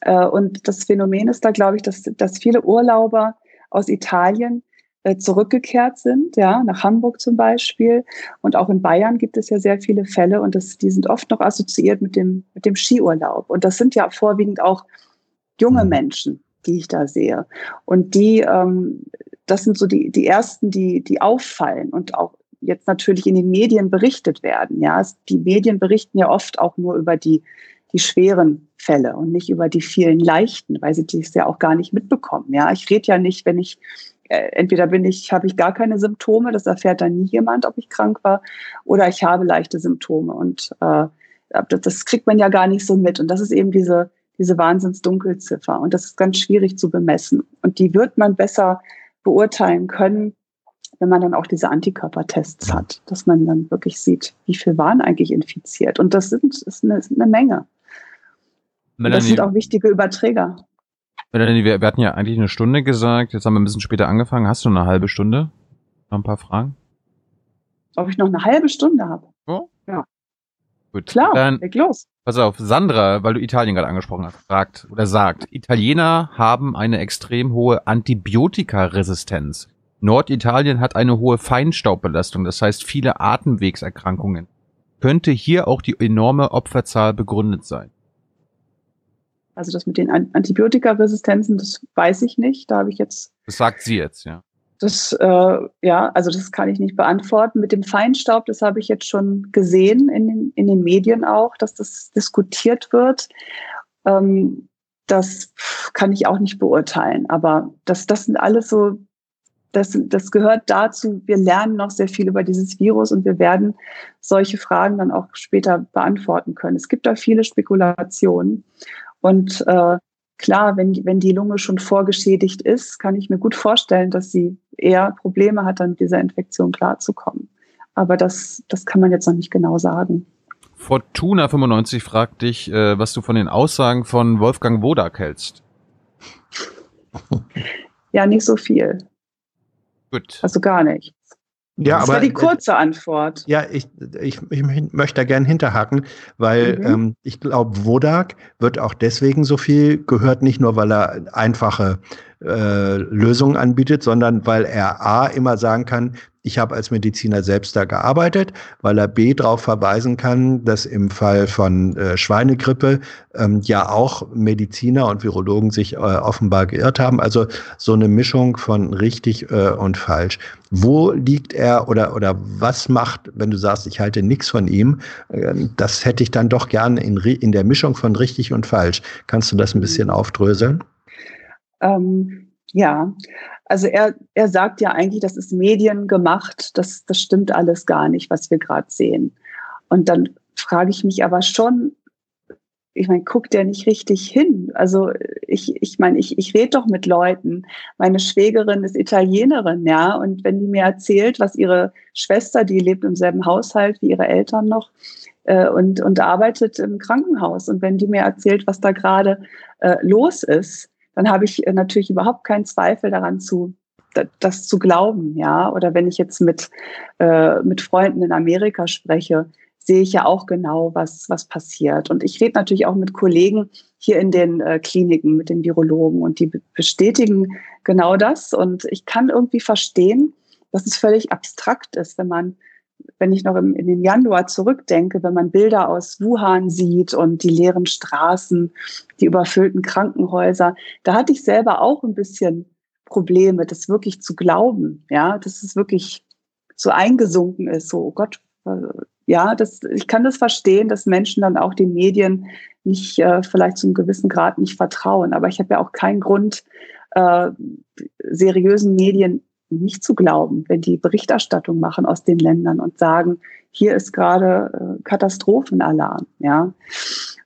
Äh, und das Phänomen ist da, glaube ich, dass, dass viele Urlauber aus Italien äh, zurückgekehrt sind, ja, nach Hamburg zum Beispiel. Und auch in Bayern gibt es ja sehr viele Fälle und das, die sind oft noch assoziiert mit dem, mit dem Skiurlaub. Und das sind ja vorwiegend auch junge mhm. Menschen, die ich da sehe. Und die, ähm, das sind so die, die ersten, die, die auffallen und auch jetzt natürlich in den Medien berichtet werden. Ja, die Medien berichten ja oft auch nur über die die schweren Fälle und nicht über die vielen leichten, weil sie das ja auch gar nicht mitbekommen. Ja, ich rede ja nicht, wenn ich äh, entweder bin ich, habe ich gar keine Symptome, das erfährt dann nie jemand, ob ich krank war, oder ich habe leichte Symptome und äh, das, das kriegt man ja gar nicht so mit. Und das ist eben diese diese Wahnsinnsdunkelziffer und das ist ganz schwierig zu bemessen und die wird man besser beurteilen können, wenn man dann auch diese Antikörpertests hat, dass man dann wirklich sieht, wie viel waren eigentlich infiziert. Und das sind, ist eine, ist eine Menge. Melanie, das sind auch wichtige Überträger. Melanie, wir, wir hatten ja eigentlich eine Stunde gesagt, jetzt haben wir ein bisschen später angefangen. Hast du eine halbe Stunde? Noch ein paar Fragen? Ob ich noch eine halbe Stunde habe? Oh? Ja. Gut. Klar, Dann, leg los. Pass auf, Sandra, weil du Italien gerade angesprochen hast, fragt oder sagt, Italiener haben eine extrem hohe Antibiotikaresistenz. Norditalien hat eine hohe Feinstaubbelastung, das heißt viele Atemwegserkrankungen. Könnte hier auch die enorme Opferzahl begründet sein? Also das mit den Antibiotikaresistenzen, das weiß ich nicht. Da habe ich jetzt. Das sagt sie jetzt, ja. Das, äh, ja, also das kann ich nicht beantworten. Mit dem Feinstaub, das habe ich jetzt schon gesehen in den, in den Medien auch, dass das diskutiert wird. Ähm, das kann ich auch nicht beurteilen. Aber das, das sind alles so, das, das gehört dazu. Wir lernen noch sehr viel über dieses Virus und wir werden solche Fragen dann auch später beantworten können. Es gibt da viele Spekulationen. Und äh, klar, wenn, wenn die Lunge schon vorgeschädigt ist, kann ich mir gut vorstellen, dass sie eher Probleme hat, dann mit dieser Infektion klarzukommen. Aber das, das kann man jetzt noch nicht genau sagen. Fortuna95 fragt dich, äh, was du von den Aussagen von Wolfgang Wodak hältst. Ja, nicht so viel. Gut. Also gar nichts. Ja, das aber die kurze Antwort. Ja, ich, ich, ich möchte da gern hinterhaken, weil mhm. ähm, ich glaube, Wodak wird auch deswegen so viel gehört, nicht nur, weil er einfache äh, Lösungen anbietet, sondern weil er A immer sagen kann, ich habe als Mediziner selbst da gearbeitet, weil er B darauf verweisen kann, dass im Fall von äh, Schweinegrippe ähm, ja auch Mediziner und Virologen sich äh, offenbar geirrt haben. Also so eine Mischung von richtig äh, und falsch. Wo liegt er oder, oder was macht, wenn du sagst, ich halte nichts von ihm? Ähm, das hätte ich dann doch gerne in, in der Mischung von richtig und falsch. Kannst du das ein bisschen aufdröseln? Ähm, ja, also er, er sagt ja eigentlich, das ist Medien gemacht, das, das stimmt alles gar nicht, was wir gerade sehen. Und dann frage ich mich aber schon, ich meine, guckt der nicht richtig hin? Also ich, ich meine, ich, ich rede doch mit Leuten. Meine Schwägerin ist Italienerin, ja, und wenn die mir erzählt, was ihre Schwester, die lebt im selben Haushalt wie ihre Eltern noch, äh, und, und arbeitet im Krankenhaus. Und wenn die mir erzählt, was da gerade äh, los ist, dann habe ich äh, natürlich überhaupt keinen Zweifel daran zu, das zu glauben, ja. Oder wenn ich jetzt mit, äh, mit Freunden in Amerika spreche, sehe ich ja auch genau, was, was passiert. Und ich rede natürlich auch mit Kollegen hier in den äh, Kliniken, mit den Virologen und die bestätigen genau das. Und ich kann irgendwie verstehen, dass es völlig abstrakt ist, wenn man wenn ich noch im, in den Januar zurückdenke, wenn man Bilder aus Wuhan sieht und die leeren Straßen, die überfüllten Krankenhäuser, da hatte ich selber auch ein bisschen Probleme, das wirklich zu glauben, ja, dass es wirklich so eingesunken ist, so, oh Gott, äh, ja, das, ich kann das verstehen, dass Menschen dann auch den Medien nicht, äh, vielleicht zu einem gewissen Grad nicht vertrauen, aber ich habe ja auch keinen Grund, äh, seriösen Medien nicht zu glauben, wenn die Berichterstattung machen aus den Ländern und sagen, hier ist gerade äh, Katastrophenalarm, ja.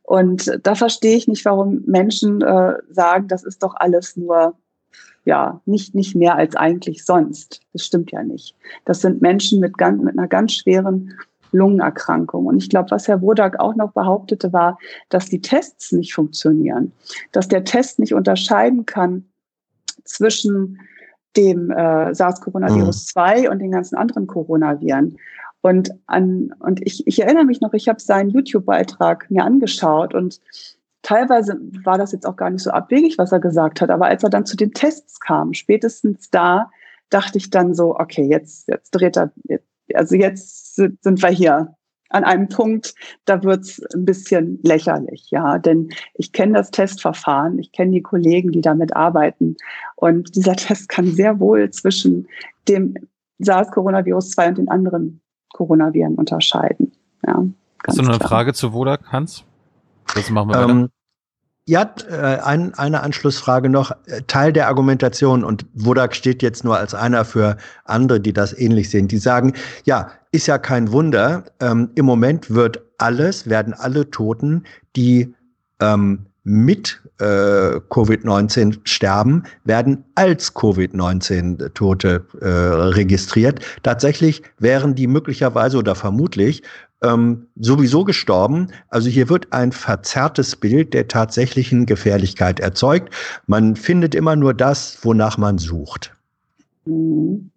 Und da verstehe ich nicht, warum Menschen äh, sagen, das ist doch alles nur ja nicht nicht mehr als eigentlich sonst. Das stimmt ja nicht. Das sind Menschen mit ganz mit einer ganz schweren Lungenerkrankung. Und ich glaube, was Herr Wodak auch noch behauptete, war, dass die Tests nicht funktionieren, dass der Test nicht unterscheiden kann zwischen dem äh, SARS-Coronavirus 2 mhm. und den ganzen anderen Coronaviren. Und an und ich, ich erinnere mich noch, ich habe seinen YouTube-Beitrag mir angeschaut und teilweise war das jetzt auch gar nicht so abwegig, was er gesagt hat. Aber als er dann zu den Tests kam, spätestens da dachte ich dann so, okay, jetzt jetzt dreht er, also jetzt sind wir hier an einem Punkt, da wird's ein bisschen lächerlich, ja. Denn ich kenne das Testverfahren, ich kenne die Kollegen, die damit arbeiten. Und dieser Test kann sehr wohl zwischen dem SARS-Coronavirus 2 und den anderen Coronaviren unterscheiden. Ja, Hast du noch eine klar. Frage zu Wodak, Hans? Das machen wir ähm, ja, äh, ein, eine Anschlussfrage noch. Teil der Argumentation, und Wodak steht jetzt nur als einer für andere, die das ähnlich sehen, die sagen, ja, ist ja kein Wunder, ähm, im Moment wird alles, werden alle Toten, die ähm, mit äh, Covid-19 sterben, werden als Covid-19-Tote äh, registriert. Tatsächlich wären die möglicherweise oder vermutlich ähm, sowieso gestorben. Also hier wird ein verzerrtes Bild der tatsächlichen Gefährlichkeit erzeugt. Man findet immer nur das, wonach man sucht. Mhm.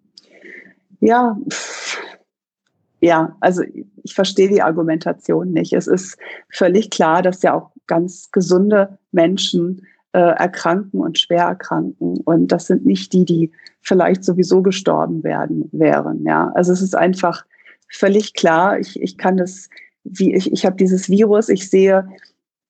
Ja, ja, also ich verstehe die Argumentation nicht. Es ist völlig klar, dass ja auch ganz gesunde Menschen äh, erkranken und schwer erkranken. Und das sind nicht die, die vielleicht sowieso gestorben werden wären. Ja, also es ist einfach völlig klar. Ich, ich kann das, wie ich, ich habe dieses Virus, ich sehe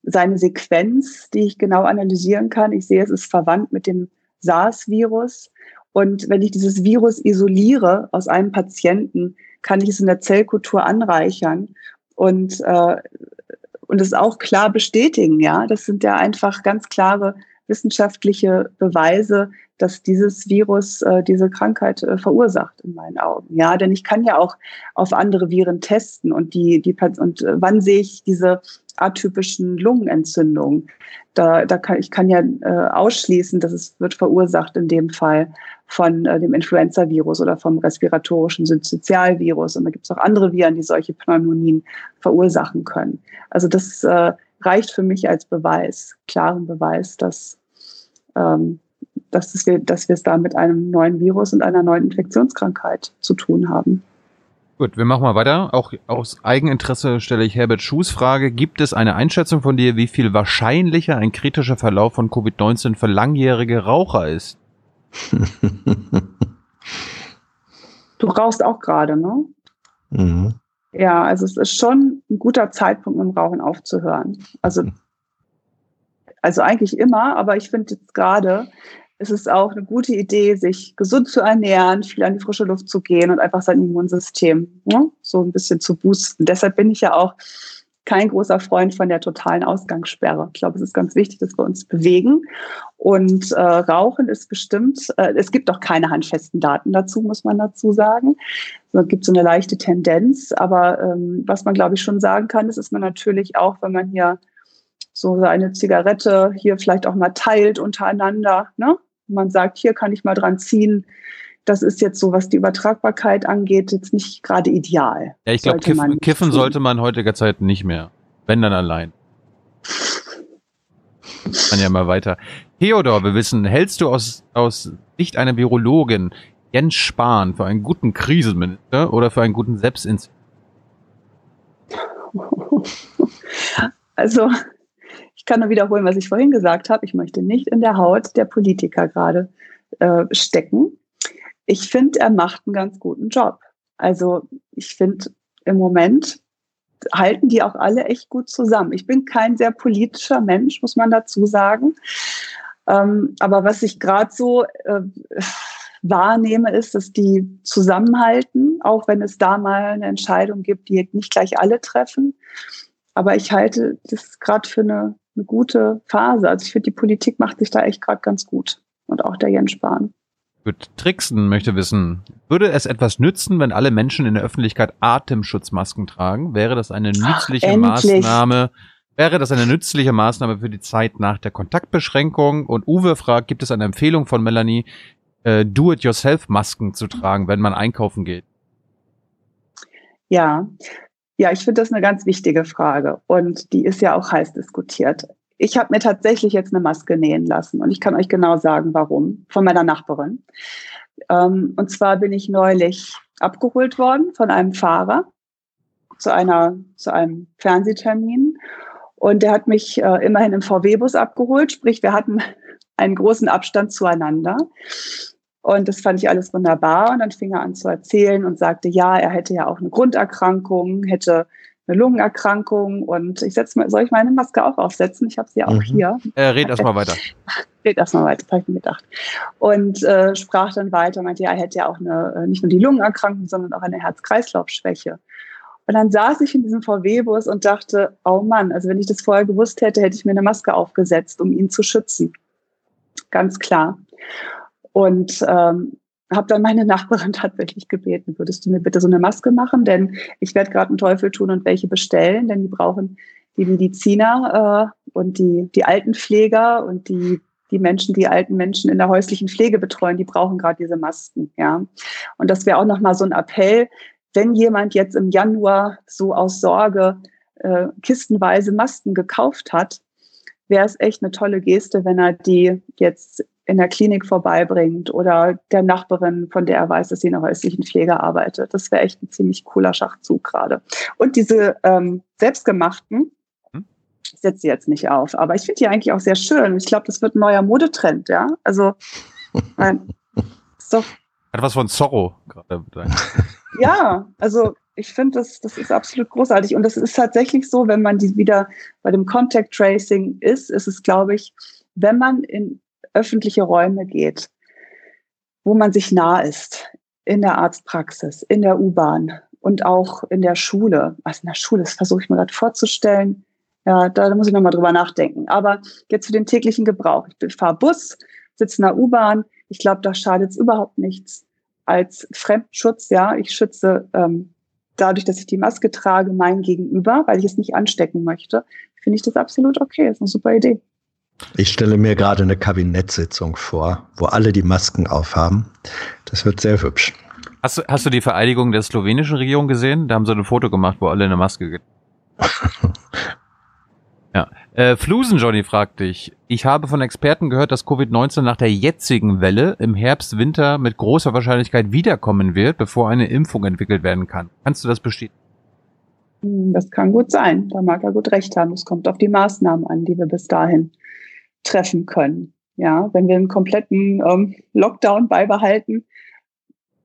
seine Sequenz, die ich genau analysieren kann. Ich sehe, es ist verwandt mit dem SARS-Virus. Und wenn ich dieses Virus isoliere aus einem Patienten, kann ich es in der Zellkultur anreichern und, äh, und es auch klar bestätigen. Ja, das sind ja einfach ganz klare wissenschaftliche Beweise, dass dieses Virus äh, diese Krankheit äh, verursacht in meinen Augen. Ja, denn ich kann ja auch auf andere Viren testen und die die und äh, wann sehe ich diese atypischen Lungenentzündungen? Da, da kann ich kann ja äh, ausschließen, dass es wird verursacht in dem Fall von äh, dem Influenza-Virus oder vom respiratorischen Synzytialvirus. Und da gibt es auch andere Viren, die solche Pneumonien verursachen können. Also das äh, reicht für mich als Beweis, klaren Beweis, dass ähm, dass wir, dass wir es da mit einem neuen Virus und einer neuen Infektionskrankheit zu tun haben. Gut, wir machen mal weiter. Auch aus Eigeninteresse stelle ich Herbert Schuhs Frage. Gibt es eine Einschätzung von dir, wie viel wahrscheinlicher ein kritischer Verlauf von Covid-19 für langjährige Raucher ist? Du rauchst auch gerade, ne? Mhm. Ja, also es ist schon ein guter Zeitpunkt, mit dem Rauchen aufzuhören. Also, also eigentlich immer, aber ich finde jetzt gerade, ist es auch eine gute Idee, sich gesund zu ernähren, viel an die frische Luft zu gehen und einfach sein Immunsystem ne, so ein bisschen zu boosten. Deshalb bin ich ja auch kein großer Freund von der totalen Ausgangssperre. Ich glaube, es ist ganz wichtig, dass wir uns bewegen. Und äh, Rauchen ist bestimmt, äh, es gibt auch keine handfesten Daten dazu, muss man dazu sagen. Es gibt so eine leichte Tendenz. Aber ähm, was man, glaube ich, schon sagen kann, ist, dass man natürlich auch, wenn man hier so eine Zigarette hier vielleicht auch mal teilt untereinander, ne? Man sagt, hier kann ich mal dran ziehen, das ist jetzt so, was die Übertragbarkeit angeht, jetzt nicht gerade ideal. Ja, ich glaube, kiff, kiffen tun. sollte man heutiger Zeit nicht mehr. Wenn dann allein. Kann ja mal weiter. Theodor, wir wissen, hältst du aus, aus Sicht einer Virologin Jens Spahn für einen guten Krisenminister oder für einen guten Selbstinstitut? Also, ich kann nur wiederholen, was ich vorhin gesagt habe. Ich möchte nicht in der Haut der Politiker gerade äh, stecken ich finde, er macht einen ganz guten Job. Also ich finde, im Moment halten die auch alle echt gut zusammen. Ich bin kein sehr politischer Mensch, muss man dazu sagen. Ähm, aber was ich gerade so äh, wahrnehme, ist, dass die zusammenhalten, auch wenn es da mal eine Entscheidung gibt, die nicht gleich alle treffen. Aber ich halte das gerade für eine, eine gute Phase. Also ich finde, die Politik macht sich da echt gerade ganz gut. Und auch der Jens Spahn. Gut, Trixen möchte wissen, würde es etwas nützen, wenn alle Menschen in der Öffentlichkeit Atemschutzmasken tragen? Wäre das eine nützliche Ach, Maßnahme? Wäre das eine nützliche Maßnahme für die Zeit nach der Kontaktbeschränkung? Und Uwe fragt, gibt es eine Empfehlung von Melanie, äh, Do-it-yourself-Masken zu tragen, wenn man einkaufen geht? Ja, ja, ich finde das eine ganz wichtige Frage und die ist ja auch heiß diskutiert. Ich habe mir tatsächlich jetzt eine Maske nähen lassen und ich kann euch genau sagen, warum, von meiner Nachbarin. Ähm, und zwar bin ich neulich abgeholt worden von einem Fahrer zu einer zu einem Fernsehtermin und der hat mich äh, immerhin im VW-Bus abgeholt, sprich wir hatten einen großen Abstand zueinander. Und das fand ich alles wunderbar. Und dann fing er an zu erzählen und sagte, ja, er hätte ja auch eine Grunderkrankung, hätte eine Lungenerkrankung und ich setze mal, soll ich meine Maske auch aufsetzen? Ich habe sie auch mhm. hier. Äh, red erst mal weiter. red erst mal weiter, habe ich mir gedacht. Und äh, sprach dann weiter, meinte, ja, er hätte ja auch eine, äh, nicht nur die Lungenerkrankung, sondern auch eine Herz-Kreislauf-Schwäche. Und dann saß ich in diesem VW-Bus und dachte, oh Mann, also wenn ich das vorher gewusst hätte, hätte ich mir eine Maske aufgesetzt, um ihn zu schützen. Ganz klar. Und ähm, habe dann meine Nachbarin tatsächlich gebeten, würdest du mir bitte so eine Maske machen, denn ich werde gerade einen Teufel tun und welche bestellen, denn die brauchen die Mediziner äh, und die, die Altenpfleger und die, die Menschen, die alten Menschen in der häuslichen Pflege betreuen, die brauchen gerade diese Masken. Ja. Und das wäre auch nochmal so ein Appell, wenn jemand jetzt im Januar so aus Sorge äh, kistenweise Masken gekauft hat, wäre es echt eine tolle Geste, wenn er die jetzt in der Klinik vorbeibringt oder der Nachbarin, von der er weiß, dass sie in der häuslichen Pflege arbeitet. Das wäre echt ein ziemlich cooler Schachzug gerade. Und diese ähm, selbstgemachten, hm? ich setze sie jetzt nicht auf, aber ich finde die eigentlich auch sehr schön. Ich glaube, das wird ein neuer Modetrend, ja. Also, nein, ist doch. Hat was von Zorro gerade. ja, also ich finde, das, das ist absolut großartig. Und das ist tatsächlich so, wenn man die wieder bei dem Contact Tracing ist, ist es, glaube ich, wenn man in öffentliche Räume geht, wo man sich nah ist, in der Arztpraxis, in der U-Bahn und auch in der Schule. Also in der Schule, das versuche ich mir gerade vorzustellen. Ja, da, muss ich nochmal drüber nachdenken. Aber jetzt für den täglichen Gebrauch. Ich fahre Bus, sitze in der U-Bahn. Ich glaube, da schadet es überhaupt nichts als Fremdschutz. Ja, ich schütze ähm, dadurch, dass ich die Maske trage, mein Gegenüber, weil ich es nicht anstecken möchte. Finde ich das absolut okay. Das ist eine super Idee. Ich stelle mir gerade eine Kabinettssitzung vor, wo alle die Masken aufhaben. Das wird sehr hübsch. Hast du, hast du die Vereidigung der slowenischen Regierung gesehen? Da haben sie ein Foto gemacht, wo alle eine Maske. ja. Äh, Flusen Johnny fragt dich. Ich habe von Experten gehört, dass Covid-19 nach der jetzigen Welle im Herbst, Winter mit großer Wahrscheinlichkeit wiederkommen wird, bevor eine Impfung entwickelt werden kann. Kannst du das bestätigen? Hm, das kann gut sein. Da mag er gut recht haben. Es kommt auf die Maßnahmen an, die wir bis dahin treffen können. Ja, wenn wir einen kompletten ähm, Lockdown beibehalten,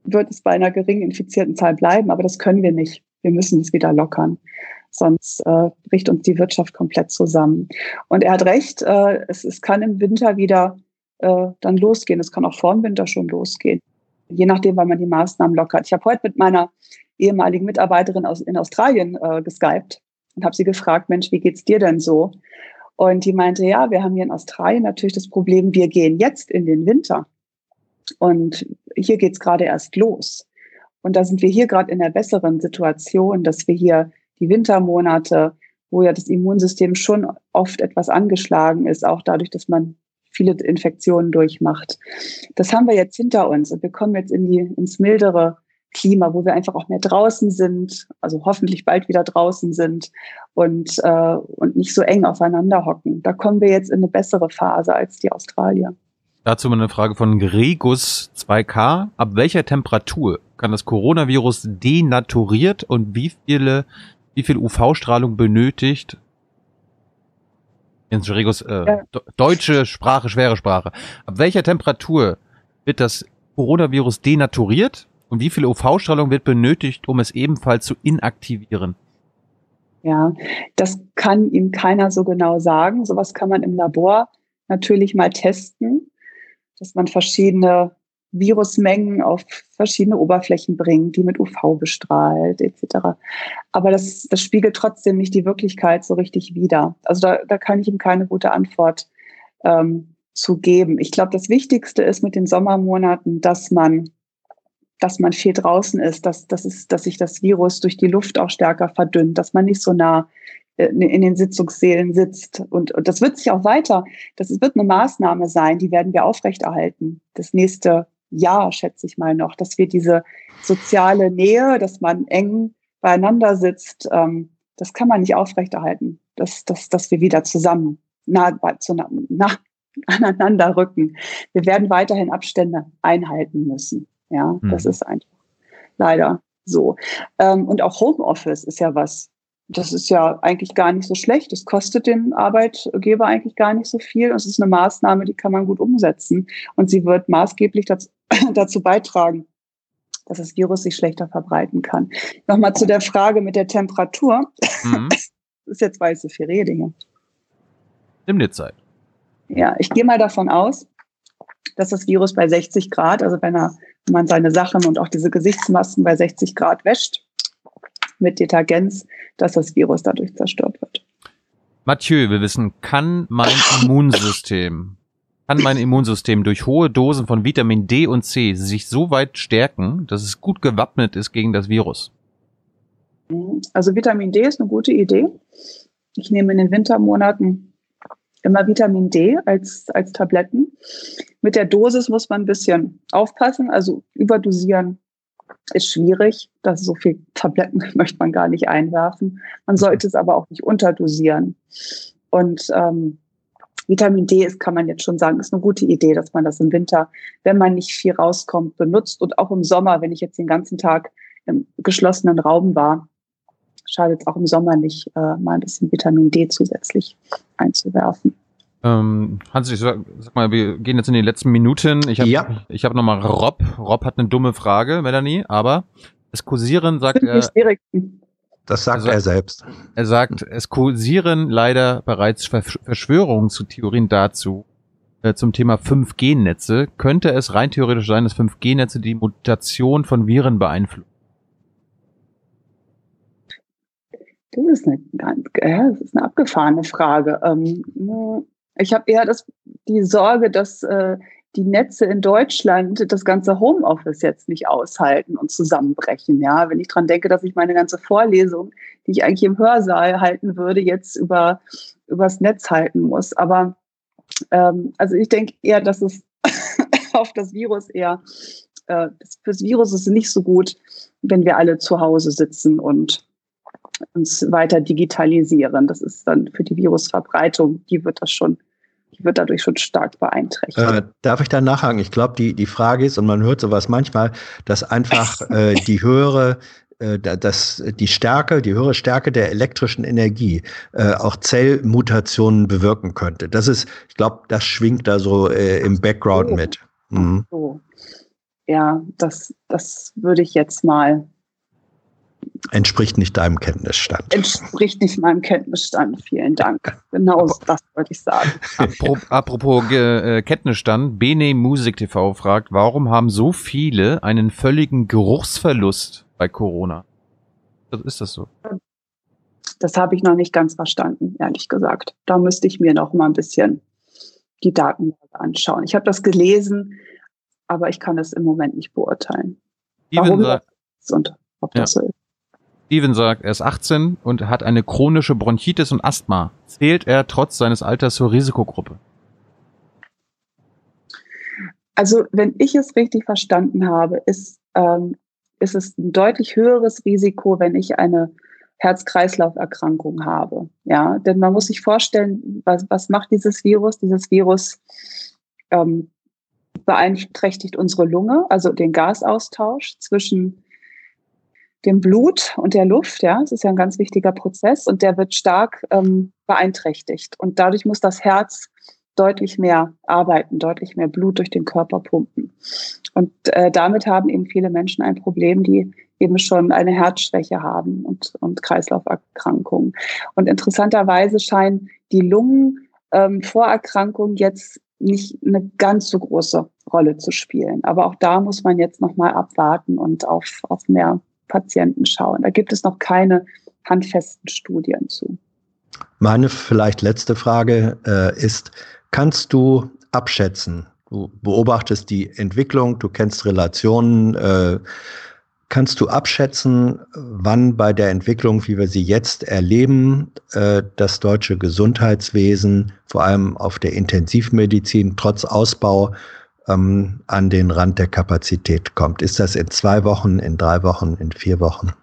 wird es bei einer geringen infizierten Zahl bleiben, aber das können wir nicht. Wir müssen es wieder lockern sonst äh, bricht uns die Wirtschaft komplett zusammen. Und er hat recht, äh, es, es kann im Winter wieder äh, dann losgehen. Es kann auch vor dem Winter schon losgehen, je nachdem, wann man die Maßnahmen lockert. Ich habe heute mit meiner ehemaligen Mitarbeiterin aus, in Australien äh, geskypt und habe sie gefragt, Mensch, wie geht's dir denn so? Und die meinte, ja, wir haben hier in Australien natürlich das Problem, wir gehen jetzt in den Winter. Und hier geht's gerade erst los. Und da sind wir hier gerade in der besseren Situation, dass wir hier die Wintermonate, wo ja das Immunsystem schon oft etwas angeschlagen ist, auch dadurch, dass man viele Infektionen durchmacht. Das haben wir jetzt hinter uns und wir kommen jetzt in die, ins mildere Klima, wo wir einfach auch mehr draußen sind, also hoffentlich bald wieder draußen sind und, äh, und nicht so eng aufeinander hocken. Da kommen wir jetzt in eine bessere Phase als die Australier. Dazu mal eine Frage von Gregus 2K. Ab welcher Temperatur kann das Coronavirus denaturiert und wie viele wie viel UV-Strahlung benötigt. Jens Regus, äh, ja. deutsche Sprache, schwere Sprache. Ab welcher Temperatur wird das Coronavirus denaturiert und wie viel UV-Strahlung wird benötigt, um es ebenfalls zu inaktivieren? Ja, das kann ihm keiner so genau sagen. Sowas kann man im Labor natürlich mal testen, dass man verschiedene Virusmengen auf verschiedene Oberflächen bringt, die mit UV bestrahlt etc. Aber das, das spiegelt trotzdem nicht die Wirklichkeit so richtig wider. Also da, da kann ich ihm keine gute Antwort ähm, zu geben. Ich glaube, das Wichtigste ist mit den Sommermonaten, dass man dass man viel draußen ist, dass, dass, ist, dass sich das Virus durch die Luft auch stärker verdünnt, dass man nicht so nah äh, in den Sitzungssälen sitzt. Und, und das wird sich auch weiter, das wird eine Maßnahme sein, die werden wir aufrechterhalten. Das nächste Jahr, schätze ich mal noch, dass wir diese soziale Nähe, dass man eng beieinander sitzt, ähm, das kann man nicht aufrechterhalten, dass, dass, dass wir wieder zusammen nah, zu, nah, aneinander rücken. Wir werden weiterhin Abstände einhalten müssen. Ja, hm. das ist einfach leider so. Ähm, und auch Homeoffice ist ja was, das ist ja eigentlich gar nicht so schlecht. Es kostet den Arbeitgeber eigentlich gar nicht so viel. Es ist eine Maßnahme, die kann man gut umsetzen. Und sie wird maßgeblich dazu, dazu beitragen, dass das Virus sich schlechter verbreiten kann. Nochmal zu der Frage mit der Temperatur. Mhm. Das ist jetzt, so viel rede hier. Dir Zeit. Ja, ich gehe mal davon aus, dass das Virus bei 60 Grad, also wenn, er, wenn man seine Sachen und auch diese Gesichtsmasken bei 60 Grad wäscht, mit Detergenz, dass das Virus dadurch zerstört wird. Mathieu, wir wissen, kann mein Immunsystem kann mein Immunsystem durch hohe Dosen von Vitamin D und C sich so weit stärken, dass es gut gewappnet ist gegen das Virus? Also Vitamin D ist eine gute Idee. Ich nehme in den Wintermonaten immer Vitamin D als, als Tabletten. Mit der Dosis muss man ein bisschen aufpassen, also überdosieren ist schwierig. Das so viel Tabletten möchte man gar nicht einwerfen. Man sollte es aber auch nicht unterdosieren. Und ähm, Vitamin D ist, kann man jetzt schon sagen, ist eine gute Idee, dass man das im Winter, wenn man nicht viel rauskommt, benutzt und auch im Sommer, wenn ich jetzt den ganzen Tag im geschlossenen Raum war, schadet es auch im Sommer nicht, äh, mal ein bisschen Vitamin D zusätzlich einzuwerfen. Ähm, Hans, ich sag, sag, mal, wir gehen jetzt in die letzten Minuten. Ich habe ja. ich hab nochmal Rob. Rob hat eine dumme Frage, Melanie, aber es kursieren, sagt er. Das sagt er, er, selbst. Er sagt, es kursieren leider bereits Verschwörungstheorien dazu, äh, zum Thema 5G-Netze. Könnte es rein theoretisch sein, dass 5G-Netze die Mutation von Viren beeinflussen? Das ist eine, ganz, ja, das ist eine abgefahrene Frage. Ähm, ich habe eher das, die Sorge, dass äh, die Netze in Deutschland das ganze Homeoffice jetzt nicht aushalten und zusammenbrechen. Ja, wenn ich dran denke, dass ich meine ganze Vorlesung, die ich eigentlich im Hörsaal halten würde, jetzt über übers Netz halten muss. Aber ähm, also ich denke eher, dass es auf das Virus eher äh, fürs Virus ist es nicht so gut, wenn wir alle zu Hause sitzen und uns weiter digitalisieren. Das ist dann für die Virusverbreitung, die wird das schon, wird dadurch schon stark beeinträchtigt. Äh, darf ich da nachhaken? Ich glaube, die, die Frage ist, und man hört sowas manchmal, dass einfach äh, die höhere äh, dass die Stärke, die höhere Stärke der elektrischen Energie äh, auch Zellmutationen bewirken könnte. Das ist, ich glaube, das schwingt da so äh, im Background so. mit. Mhm. So. Ja, das, das würde ich jetzt mal Entspricht nicht deinem Kenntnisstand. Entspricht nicht meinem Kenntnisstand. Vielen Dank. Genau das wollte ich sagen. Apropos äh, Kenntnisstand, Bene Musik TV fragt, warum haben so viele einen völligen Geruchsverlust bei Corona? Was ist das so? Das habe ich noch nicht ganz verstanden, ehrlich gesagt. Da müsste ich mir noch mal ein bisschen die Daten anschauen. Ich habe das gelesen, aber ich kann das im Moment nicht beurteilen. Steven warum sagt, und ob das ja. so ist. Steven sagt, er ist 18 und hat eine chronische Bronchitis und Asthma. Zählt er trotz seines Alters zur Risikogruppe? Also, wenn ich es richtig verstanden habe, ist, ähm, ist es ein deutlich höheres Risiko, wenn ich eine Herz-Kreislauf-Erkrankung habe. Ja, denn man muss sich vorstellen, was, was macht dieses Virus? Dieses Virus ähm, beeinträchtigt unsere Lunge, also den Gasaustausch zwischen dem Blut und der Luft, ja, das ist ja ein ganz wichtiger Prozess und der wird stark ähm, beeinträchtigt. Und dadurch muss das Herz deutlich mehr arbeiten, deutlich mehr Blut durch den Körper pumpen. Und äh, damit haben eben viele Menschen ein Problem, die eben schon eine Herzschwäche haben und, und Kreislauferkrankungen. Und interessanterweise scheinen die Lungenvorerkrankungen ähm, jetzt nicht eine ganz so große Rolle zu spielen. Aber auch da muss man jetzt nochmal abwarten und auf, auf mehr Patienten schauen. Da gibt es noch keine handfesten Studien zu. Meine vielleicht letzte Frage äh, ist, kannst du abschätzen, du beobachtest die Entwicklung, du kennst Relationen, äh, kannst du abschätzen, wann bei der Entwicklung, wie wir sie jetzt erleben, äh, das deutsche Gesundheitswesen, vor allem auf der Intensivmedizin, trotz Ausbau ähm, an den Rand der Kapazität kommt. Ist das in zwei Wochen, in drei Wochen, in vier Wochen?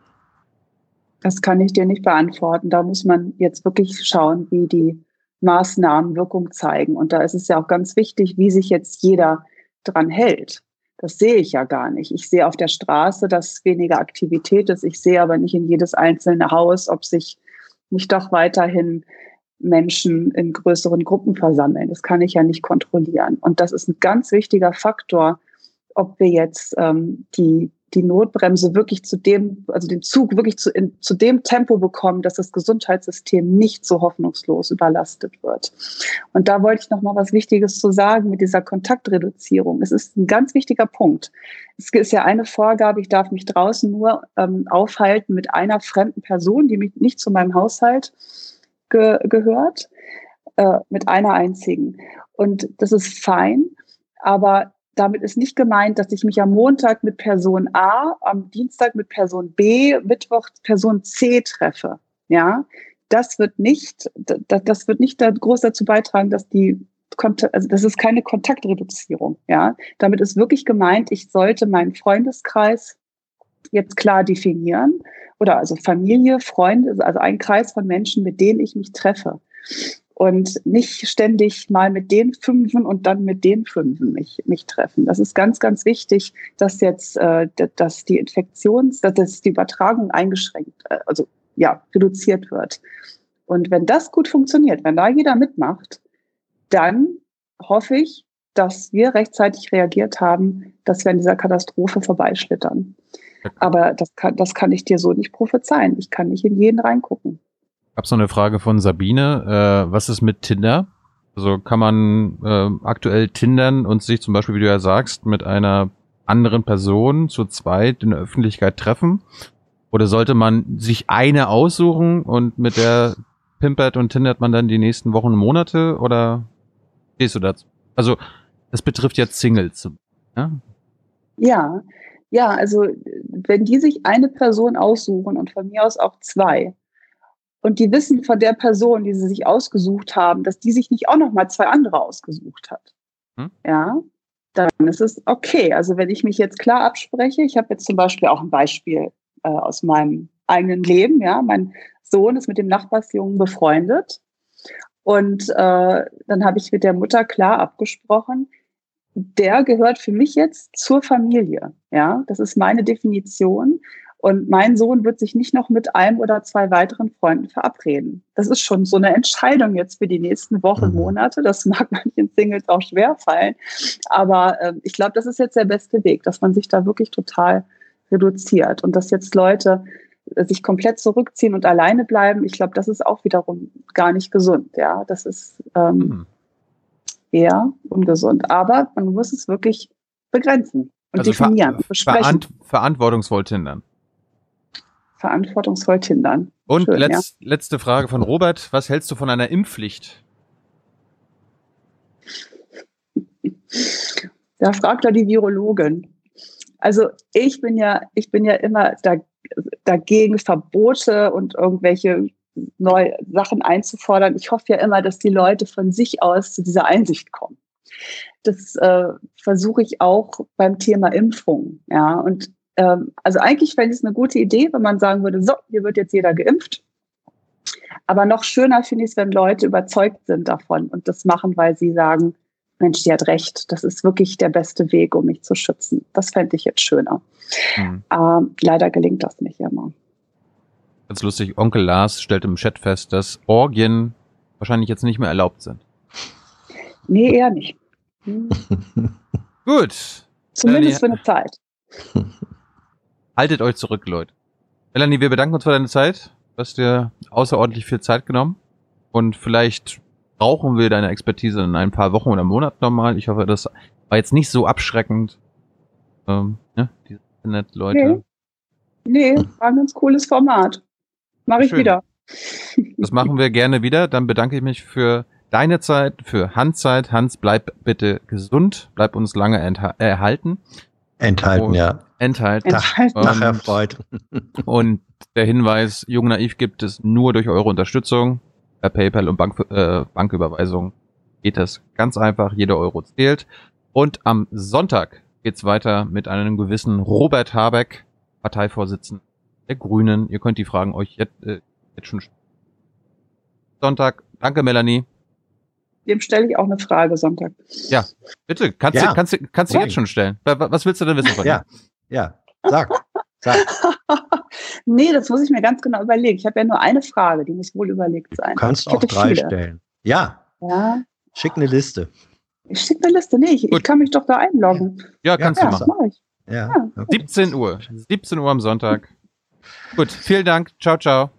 Das kann ich dir nicht beantworten. Da muss man jetzt wirklich schauen, wie die Maßnahmen Wirkung zeigen. Und da ist es ja auch ganz wichtig, wie sich jetzt jeder dran hält. Das sehe ich ja gar nicht. Ich sehe auf der Straße, dass weniger Aktivität ist. Ich sehe aber nicht in jedes einzelne Haus, ob sich nicht doch weiterhin Menschen in größeren Gruppen versammeln. Das kann ich ja nicht kontrollieren. Und das ist ein ganz wichtiger Faktor, ob wir jetzt ähm, die, die Notbremse wirklich zu dem, also den Zug wirklich zu, in, zu dem Tempo bekommen, dass das Gesundheitssystem nicht so hoffnungslos überlastet wird. Und da wollte ich noch mal was Wichtiges zu sagen mit dieser Kontaktreduzierung. Es ist ein ganz wichtiger Punkt. Es ist ja eine Vorgabe, ich darf mich draußen nur ähm, aufhalten mit einer fremden Person, die mich nicht zu meinem Haushalt ge gehört, äh, mit einer einzigen. Und das ist fein, aber damit ist nicht gemeint, dass ich mich am Montag mit Person A, am Dienstag mit Person B, Mittwoch Person C treffe. Ja, das wird nicht, das, das wird nicht da groß dazu beitragen, dass die also das ist keine Kontaktreduzierung. Ja, damit ist wirklich gemeint, ich sollte meinen Freundeskreis jetzt klar definieren oder also Familie, Freunde, also ein Kreis von Menschen, mit denen ich mich treffe. Und nicht ständig mal mit den Fünfen und dann mit den Fünfen mich, mich treffen. Das ist ganz, ganz wichtig, dass jetzt, äh, dass die Infektions, dass die Übertragung eingeschränkt, äh, also ja, reduziert wird. Und wenn das gut funktioniert, wenn da jeder mitmacht, dann hoffe ich, dass wir rechtzeitig reagiert haben, dass wir an dieser Katastrophe vorbeischlittern. Aber das kann, das kann ich dir so nicht prophezeien. Ich kann nicht in jeden reingucken. Gab es noch eine Frage von Sabine. Äh, was ist mit Tinder? Also kann man äh, aktuell Tindern und sich zum Beispiel, wie du ja sagst, mit einer anderen Person zu zweit in der Öffentlichkeit treffen? Oder sollte man sich eine aussuchen und mit der pimpert und tindert man dann die nächsten Wochen und Monate? Oder stehst du dazu? Also, das betrifft jetzt Singles. Ja? ja, ja, also wenn die sich eine Person aussuchen und von mir aus auch zwei und die wissen von der Person, die sie sich ausgesucht haben, dass die sich nicht auch noch mal zwei andere ausgesucht hat, hm? ja, dann ist es okay. Also wenn ich mich jetzt klar abspreche, ich habe jetzt zum Beispiel auch ein Beispiel äh, aus meinem eigenen Leben. Ja, mein Sohn ist mit dem Nachbarsjungen befreundet. Und äh, dann habe ich mit der Mutter klar abgesprochen, der gehört für mich jetzt zur Familie. Ja, das ist meine Definition. Und mein Sohn wird sich nicht noch mit einem oder zwei weiteren Freunden verabreden. Das ist schon so eine Entscheidung jetzt für die nächsten Wochen, mhm. Monate. Das mag manchen Singles auch schwer fallen. Aber äh, ich glaube, das ist jetzt der beste Weg, dass man sich da wirklich total reduziert und dass jetzt Leute äh, sich komplett zurückziehen und alleine bleiben. Ich glaube, das ist auch wiederum gar nicht gesund. Ja, das ist ähm, mhm. eher ungesund. Aber man muss es wirklich begrenzen und also definieren. Ver verant verantwortungsvoll tindern verantwortungsvoll tindern. Und Schön, letz, ja. letzte Frage von Robert. Was hältst du von einer Impfpflicht? Da fragt er die Virologin. Also ich bin ja, ich bin ja immer da, dagegen, Verbote und irgendwelche neue Sachen einzufordern. Ich hoffe ja immer, dass die Leute von sich aus zu dieser Einsicht kommen. Das äh, versuche ich auch beim Thema Impfung. Ja, und ähm, also eigentlich fände ich es eine gute Idee, wenn man sagen würde, so, hier wird jetzt jeder geimpft. Aber noch schöner finde ich es, wenn Leute überzeugt sind davon und das machen, weil sie sagen, Mensch, die hat recht, das ist wirklich der beste Weg, um mich zu schützen. Das fände ich jetzt schöner. Mhm. Ähm, leider gelingt das nicht immer. Ganz lustig, Onkel Lars stellt im Chat fest, dass Orgien wahrscheinlich jetzt nicht mehr erlaubt sind. Nee, eher nicht. Gut. Zumindest für eine Zeit. Haltet euch zurück, Leute. Melanie, wir bedanken uns für deine Zeit. Du hast dir außerordentlich viel Zeit genommen. Und vielleicht brauchen wir deine Expertise in ein paar Wochen oder Monaten nochmal. Ich hoffe, das war jetzt nicht so abschreckend. Ähm, ne? Diese Internet-Leute. Nee. nee, war ein ganz cooles Format. Mache ich wieder. Das machen wir gerne wieder. Dann bedanke ich mich für deine Zeit, für Hans Zeit. Hans, bleib bitte gesund, bleib uns lange erhalten. Enthalten, und ja. Enthalten. Enthalten. Nach, nachher Freud. Und der Hinweis, Jung Naiv gibt es nur durch eure Unterstützung. Per PayPal und Bank, äh, Banküberweisung geht das ganz einfach. Jeder Euro zählt. Und am Sonntag geht's weiter mit einem gewissen Robert Habeck, Parteivorsitzender der Grünen. Ihr könnt die Fragen euch jetzt, äh, jetzt schon Sonntag. Danke, Melanie dem stelle ich auch eine Frage Sonntag. Ja, bitte, kannst ja. du, kannst du, kannst du jetzt schon stellen. Was willst du denn wissen von Ja, ja, sag. sag. nee, das muss ich mir ganz genau überlegen. Ich habe ja nur eine Frage, die muss wohl überlegt sein. Du kannst auch drei viele. stellen. Ja. Ja. Schick eine Liste. Ich schicke eine Liste. Nee, ich, ich, kann mich doch da einloggen. Ja, kannst ja, du machen. Mach ich. Ja. ja. Okay. 17 Uhr. 17 Uhr am Sonntag. Gut, vielen Dank. Ciao, ciao.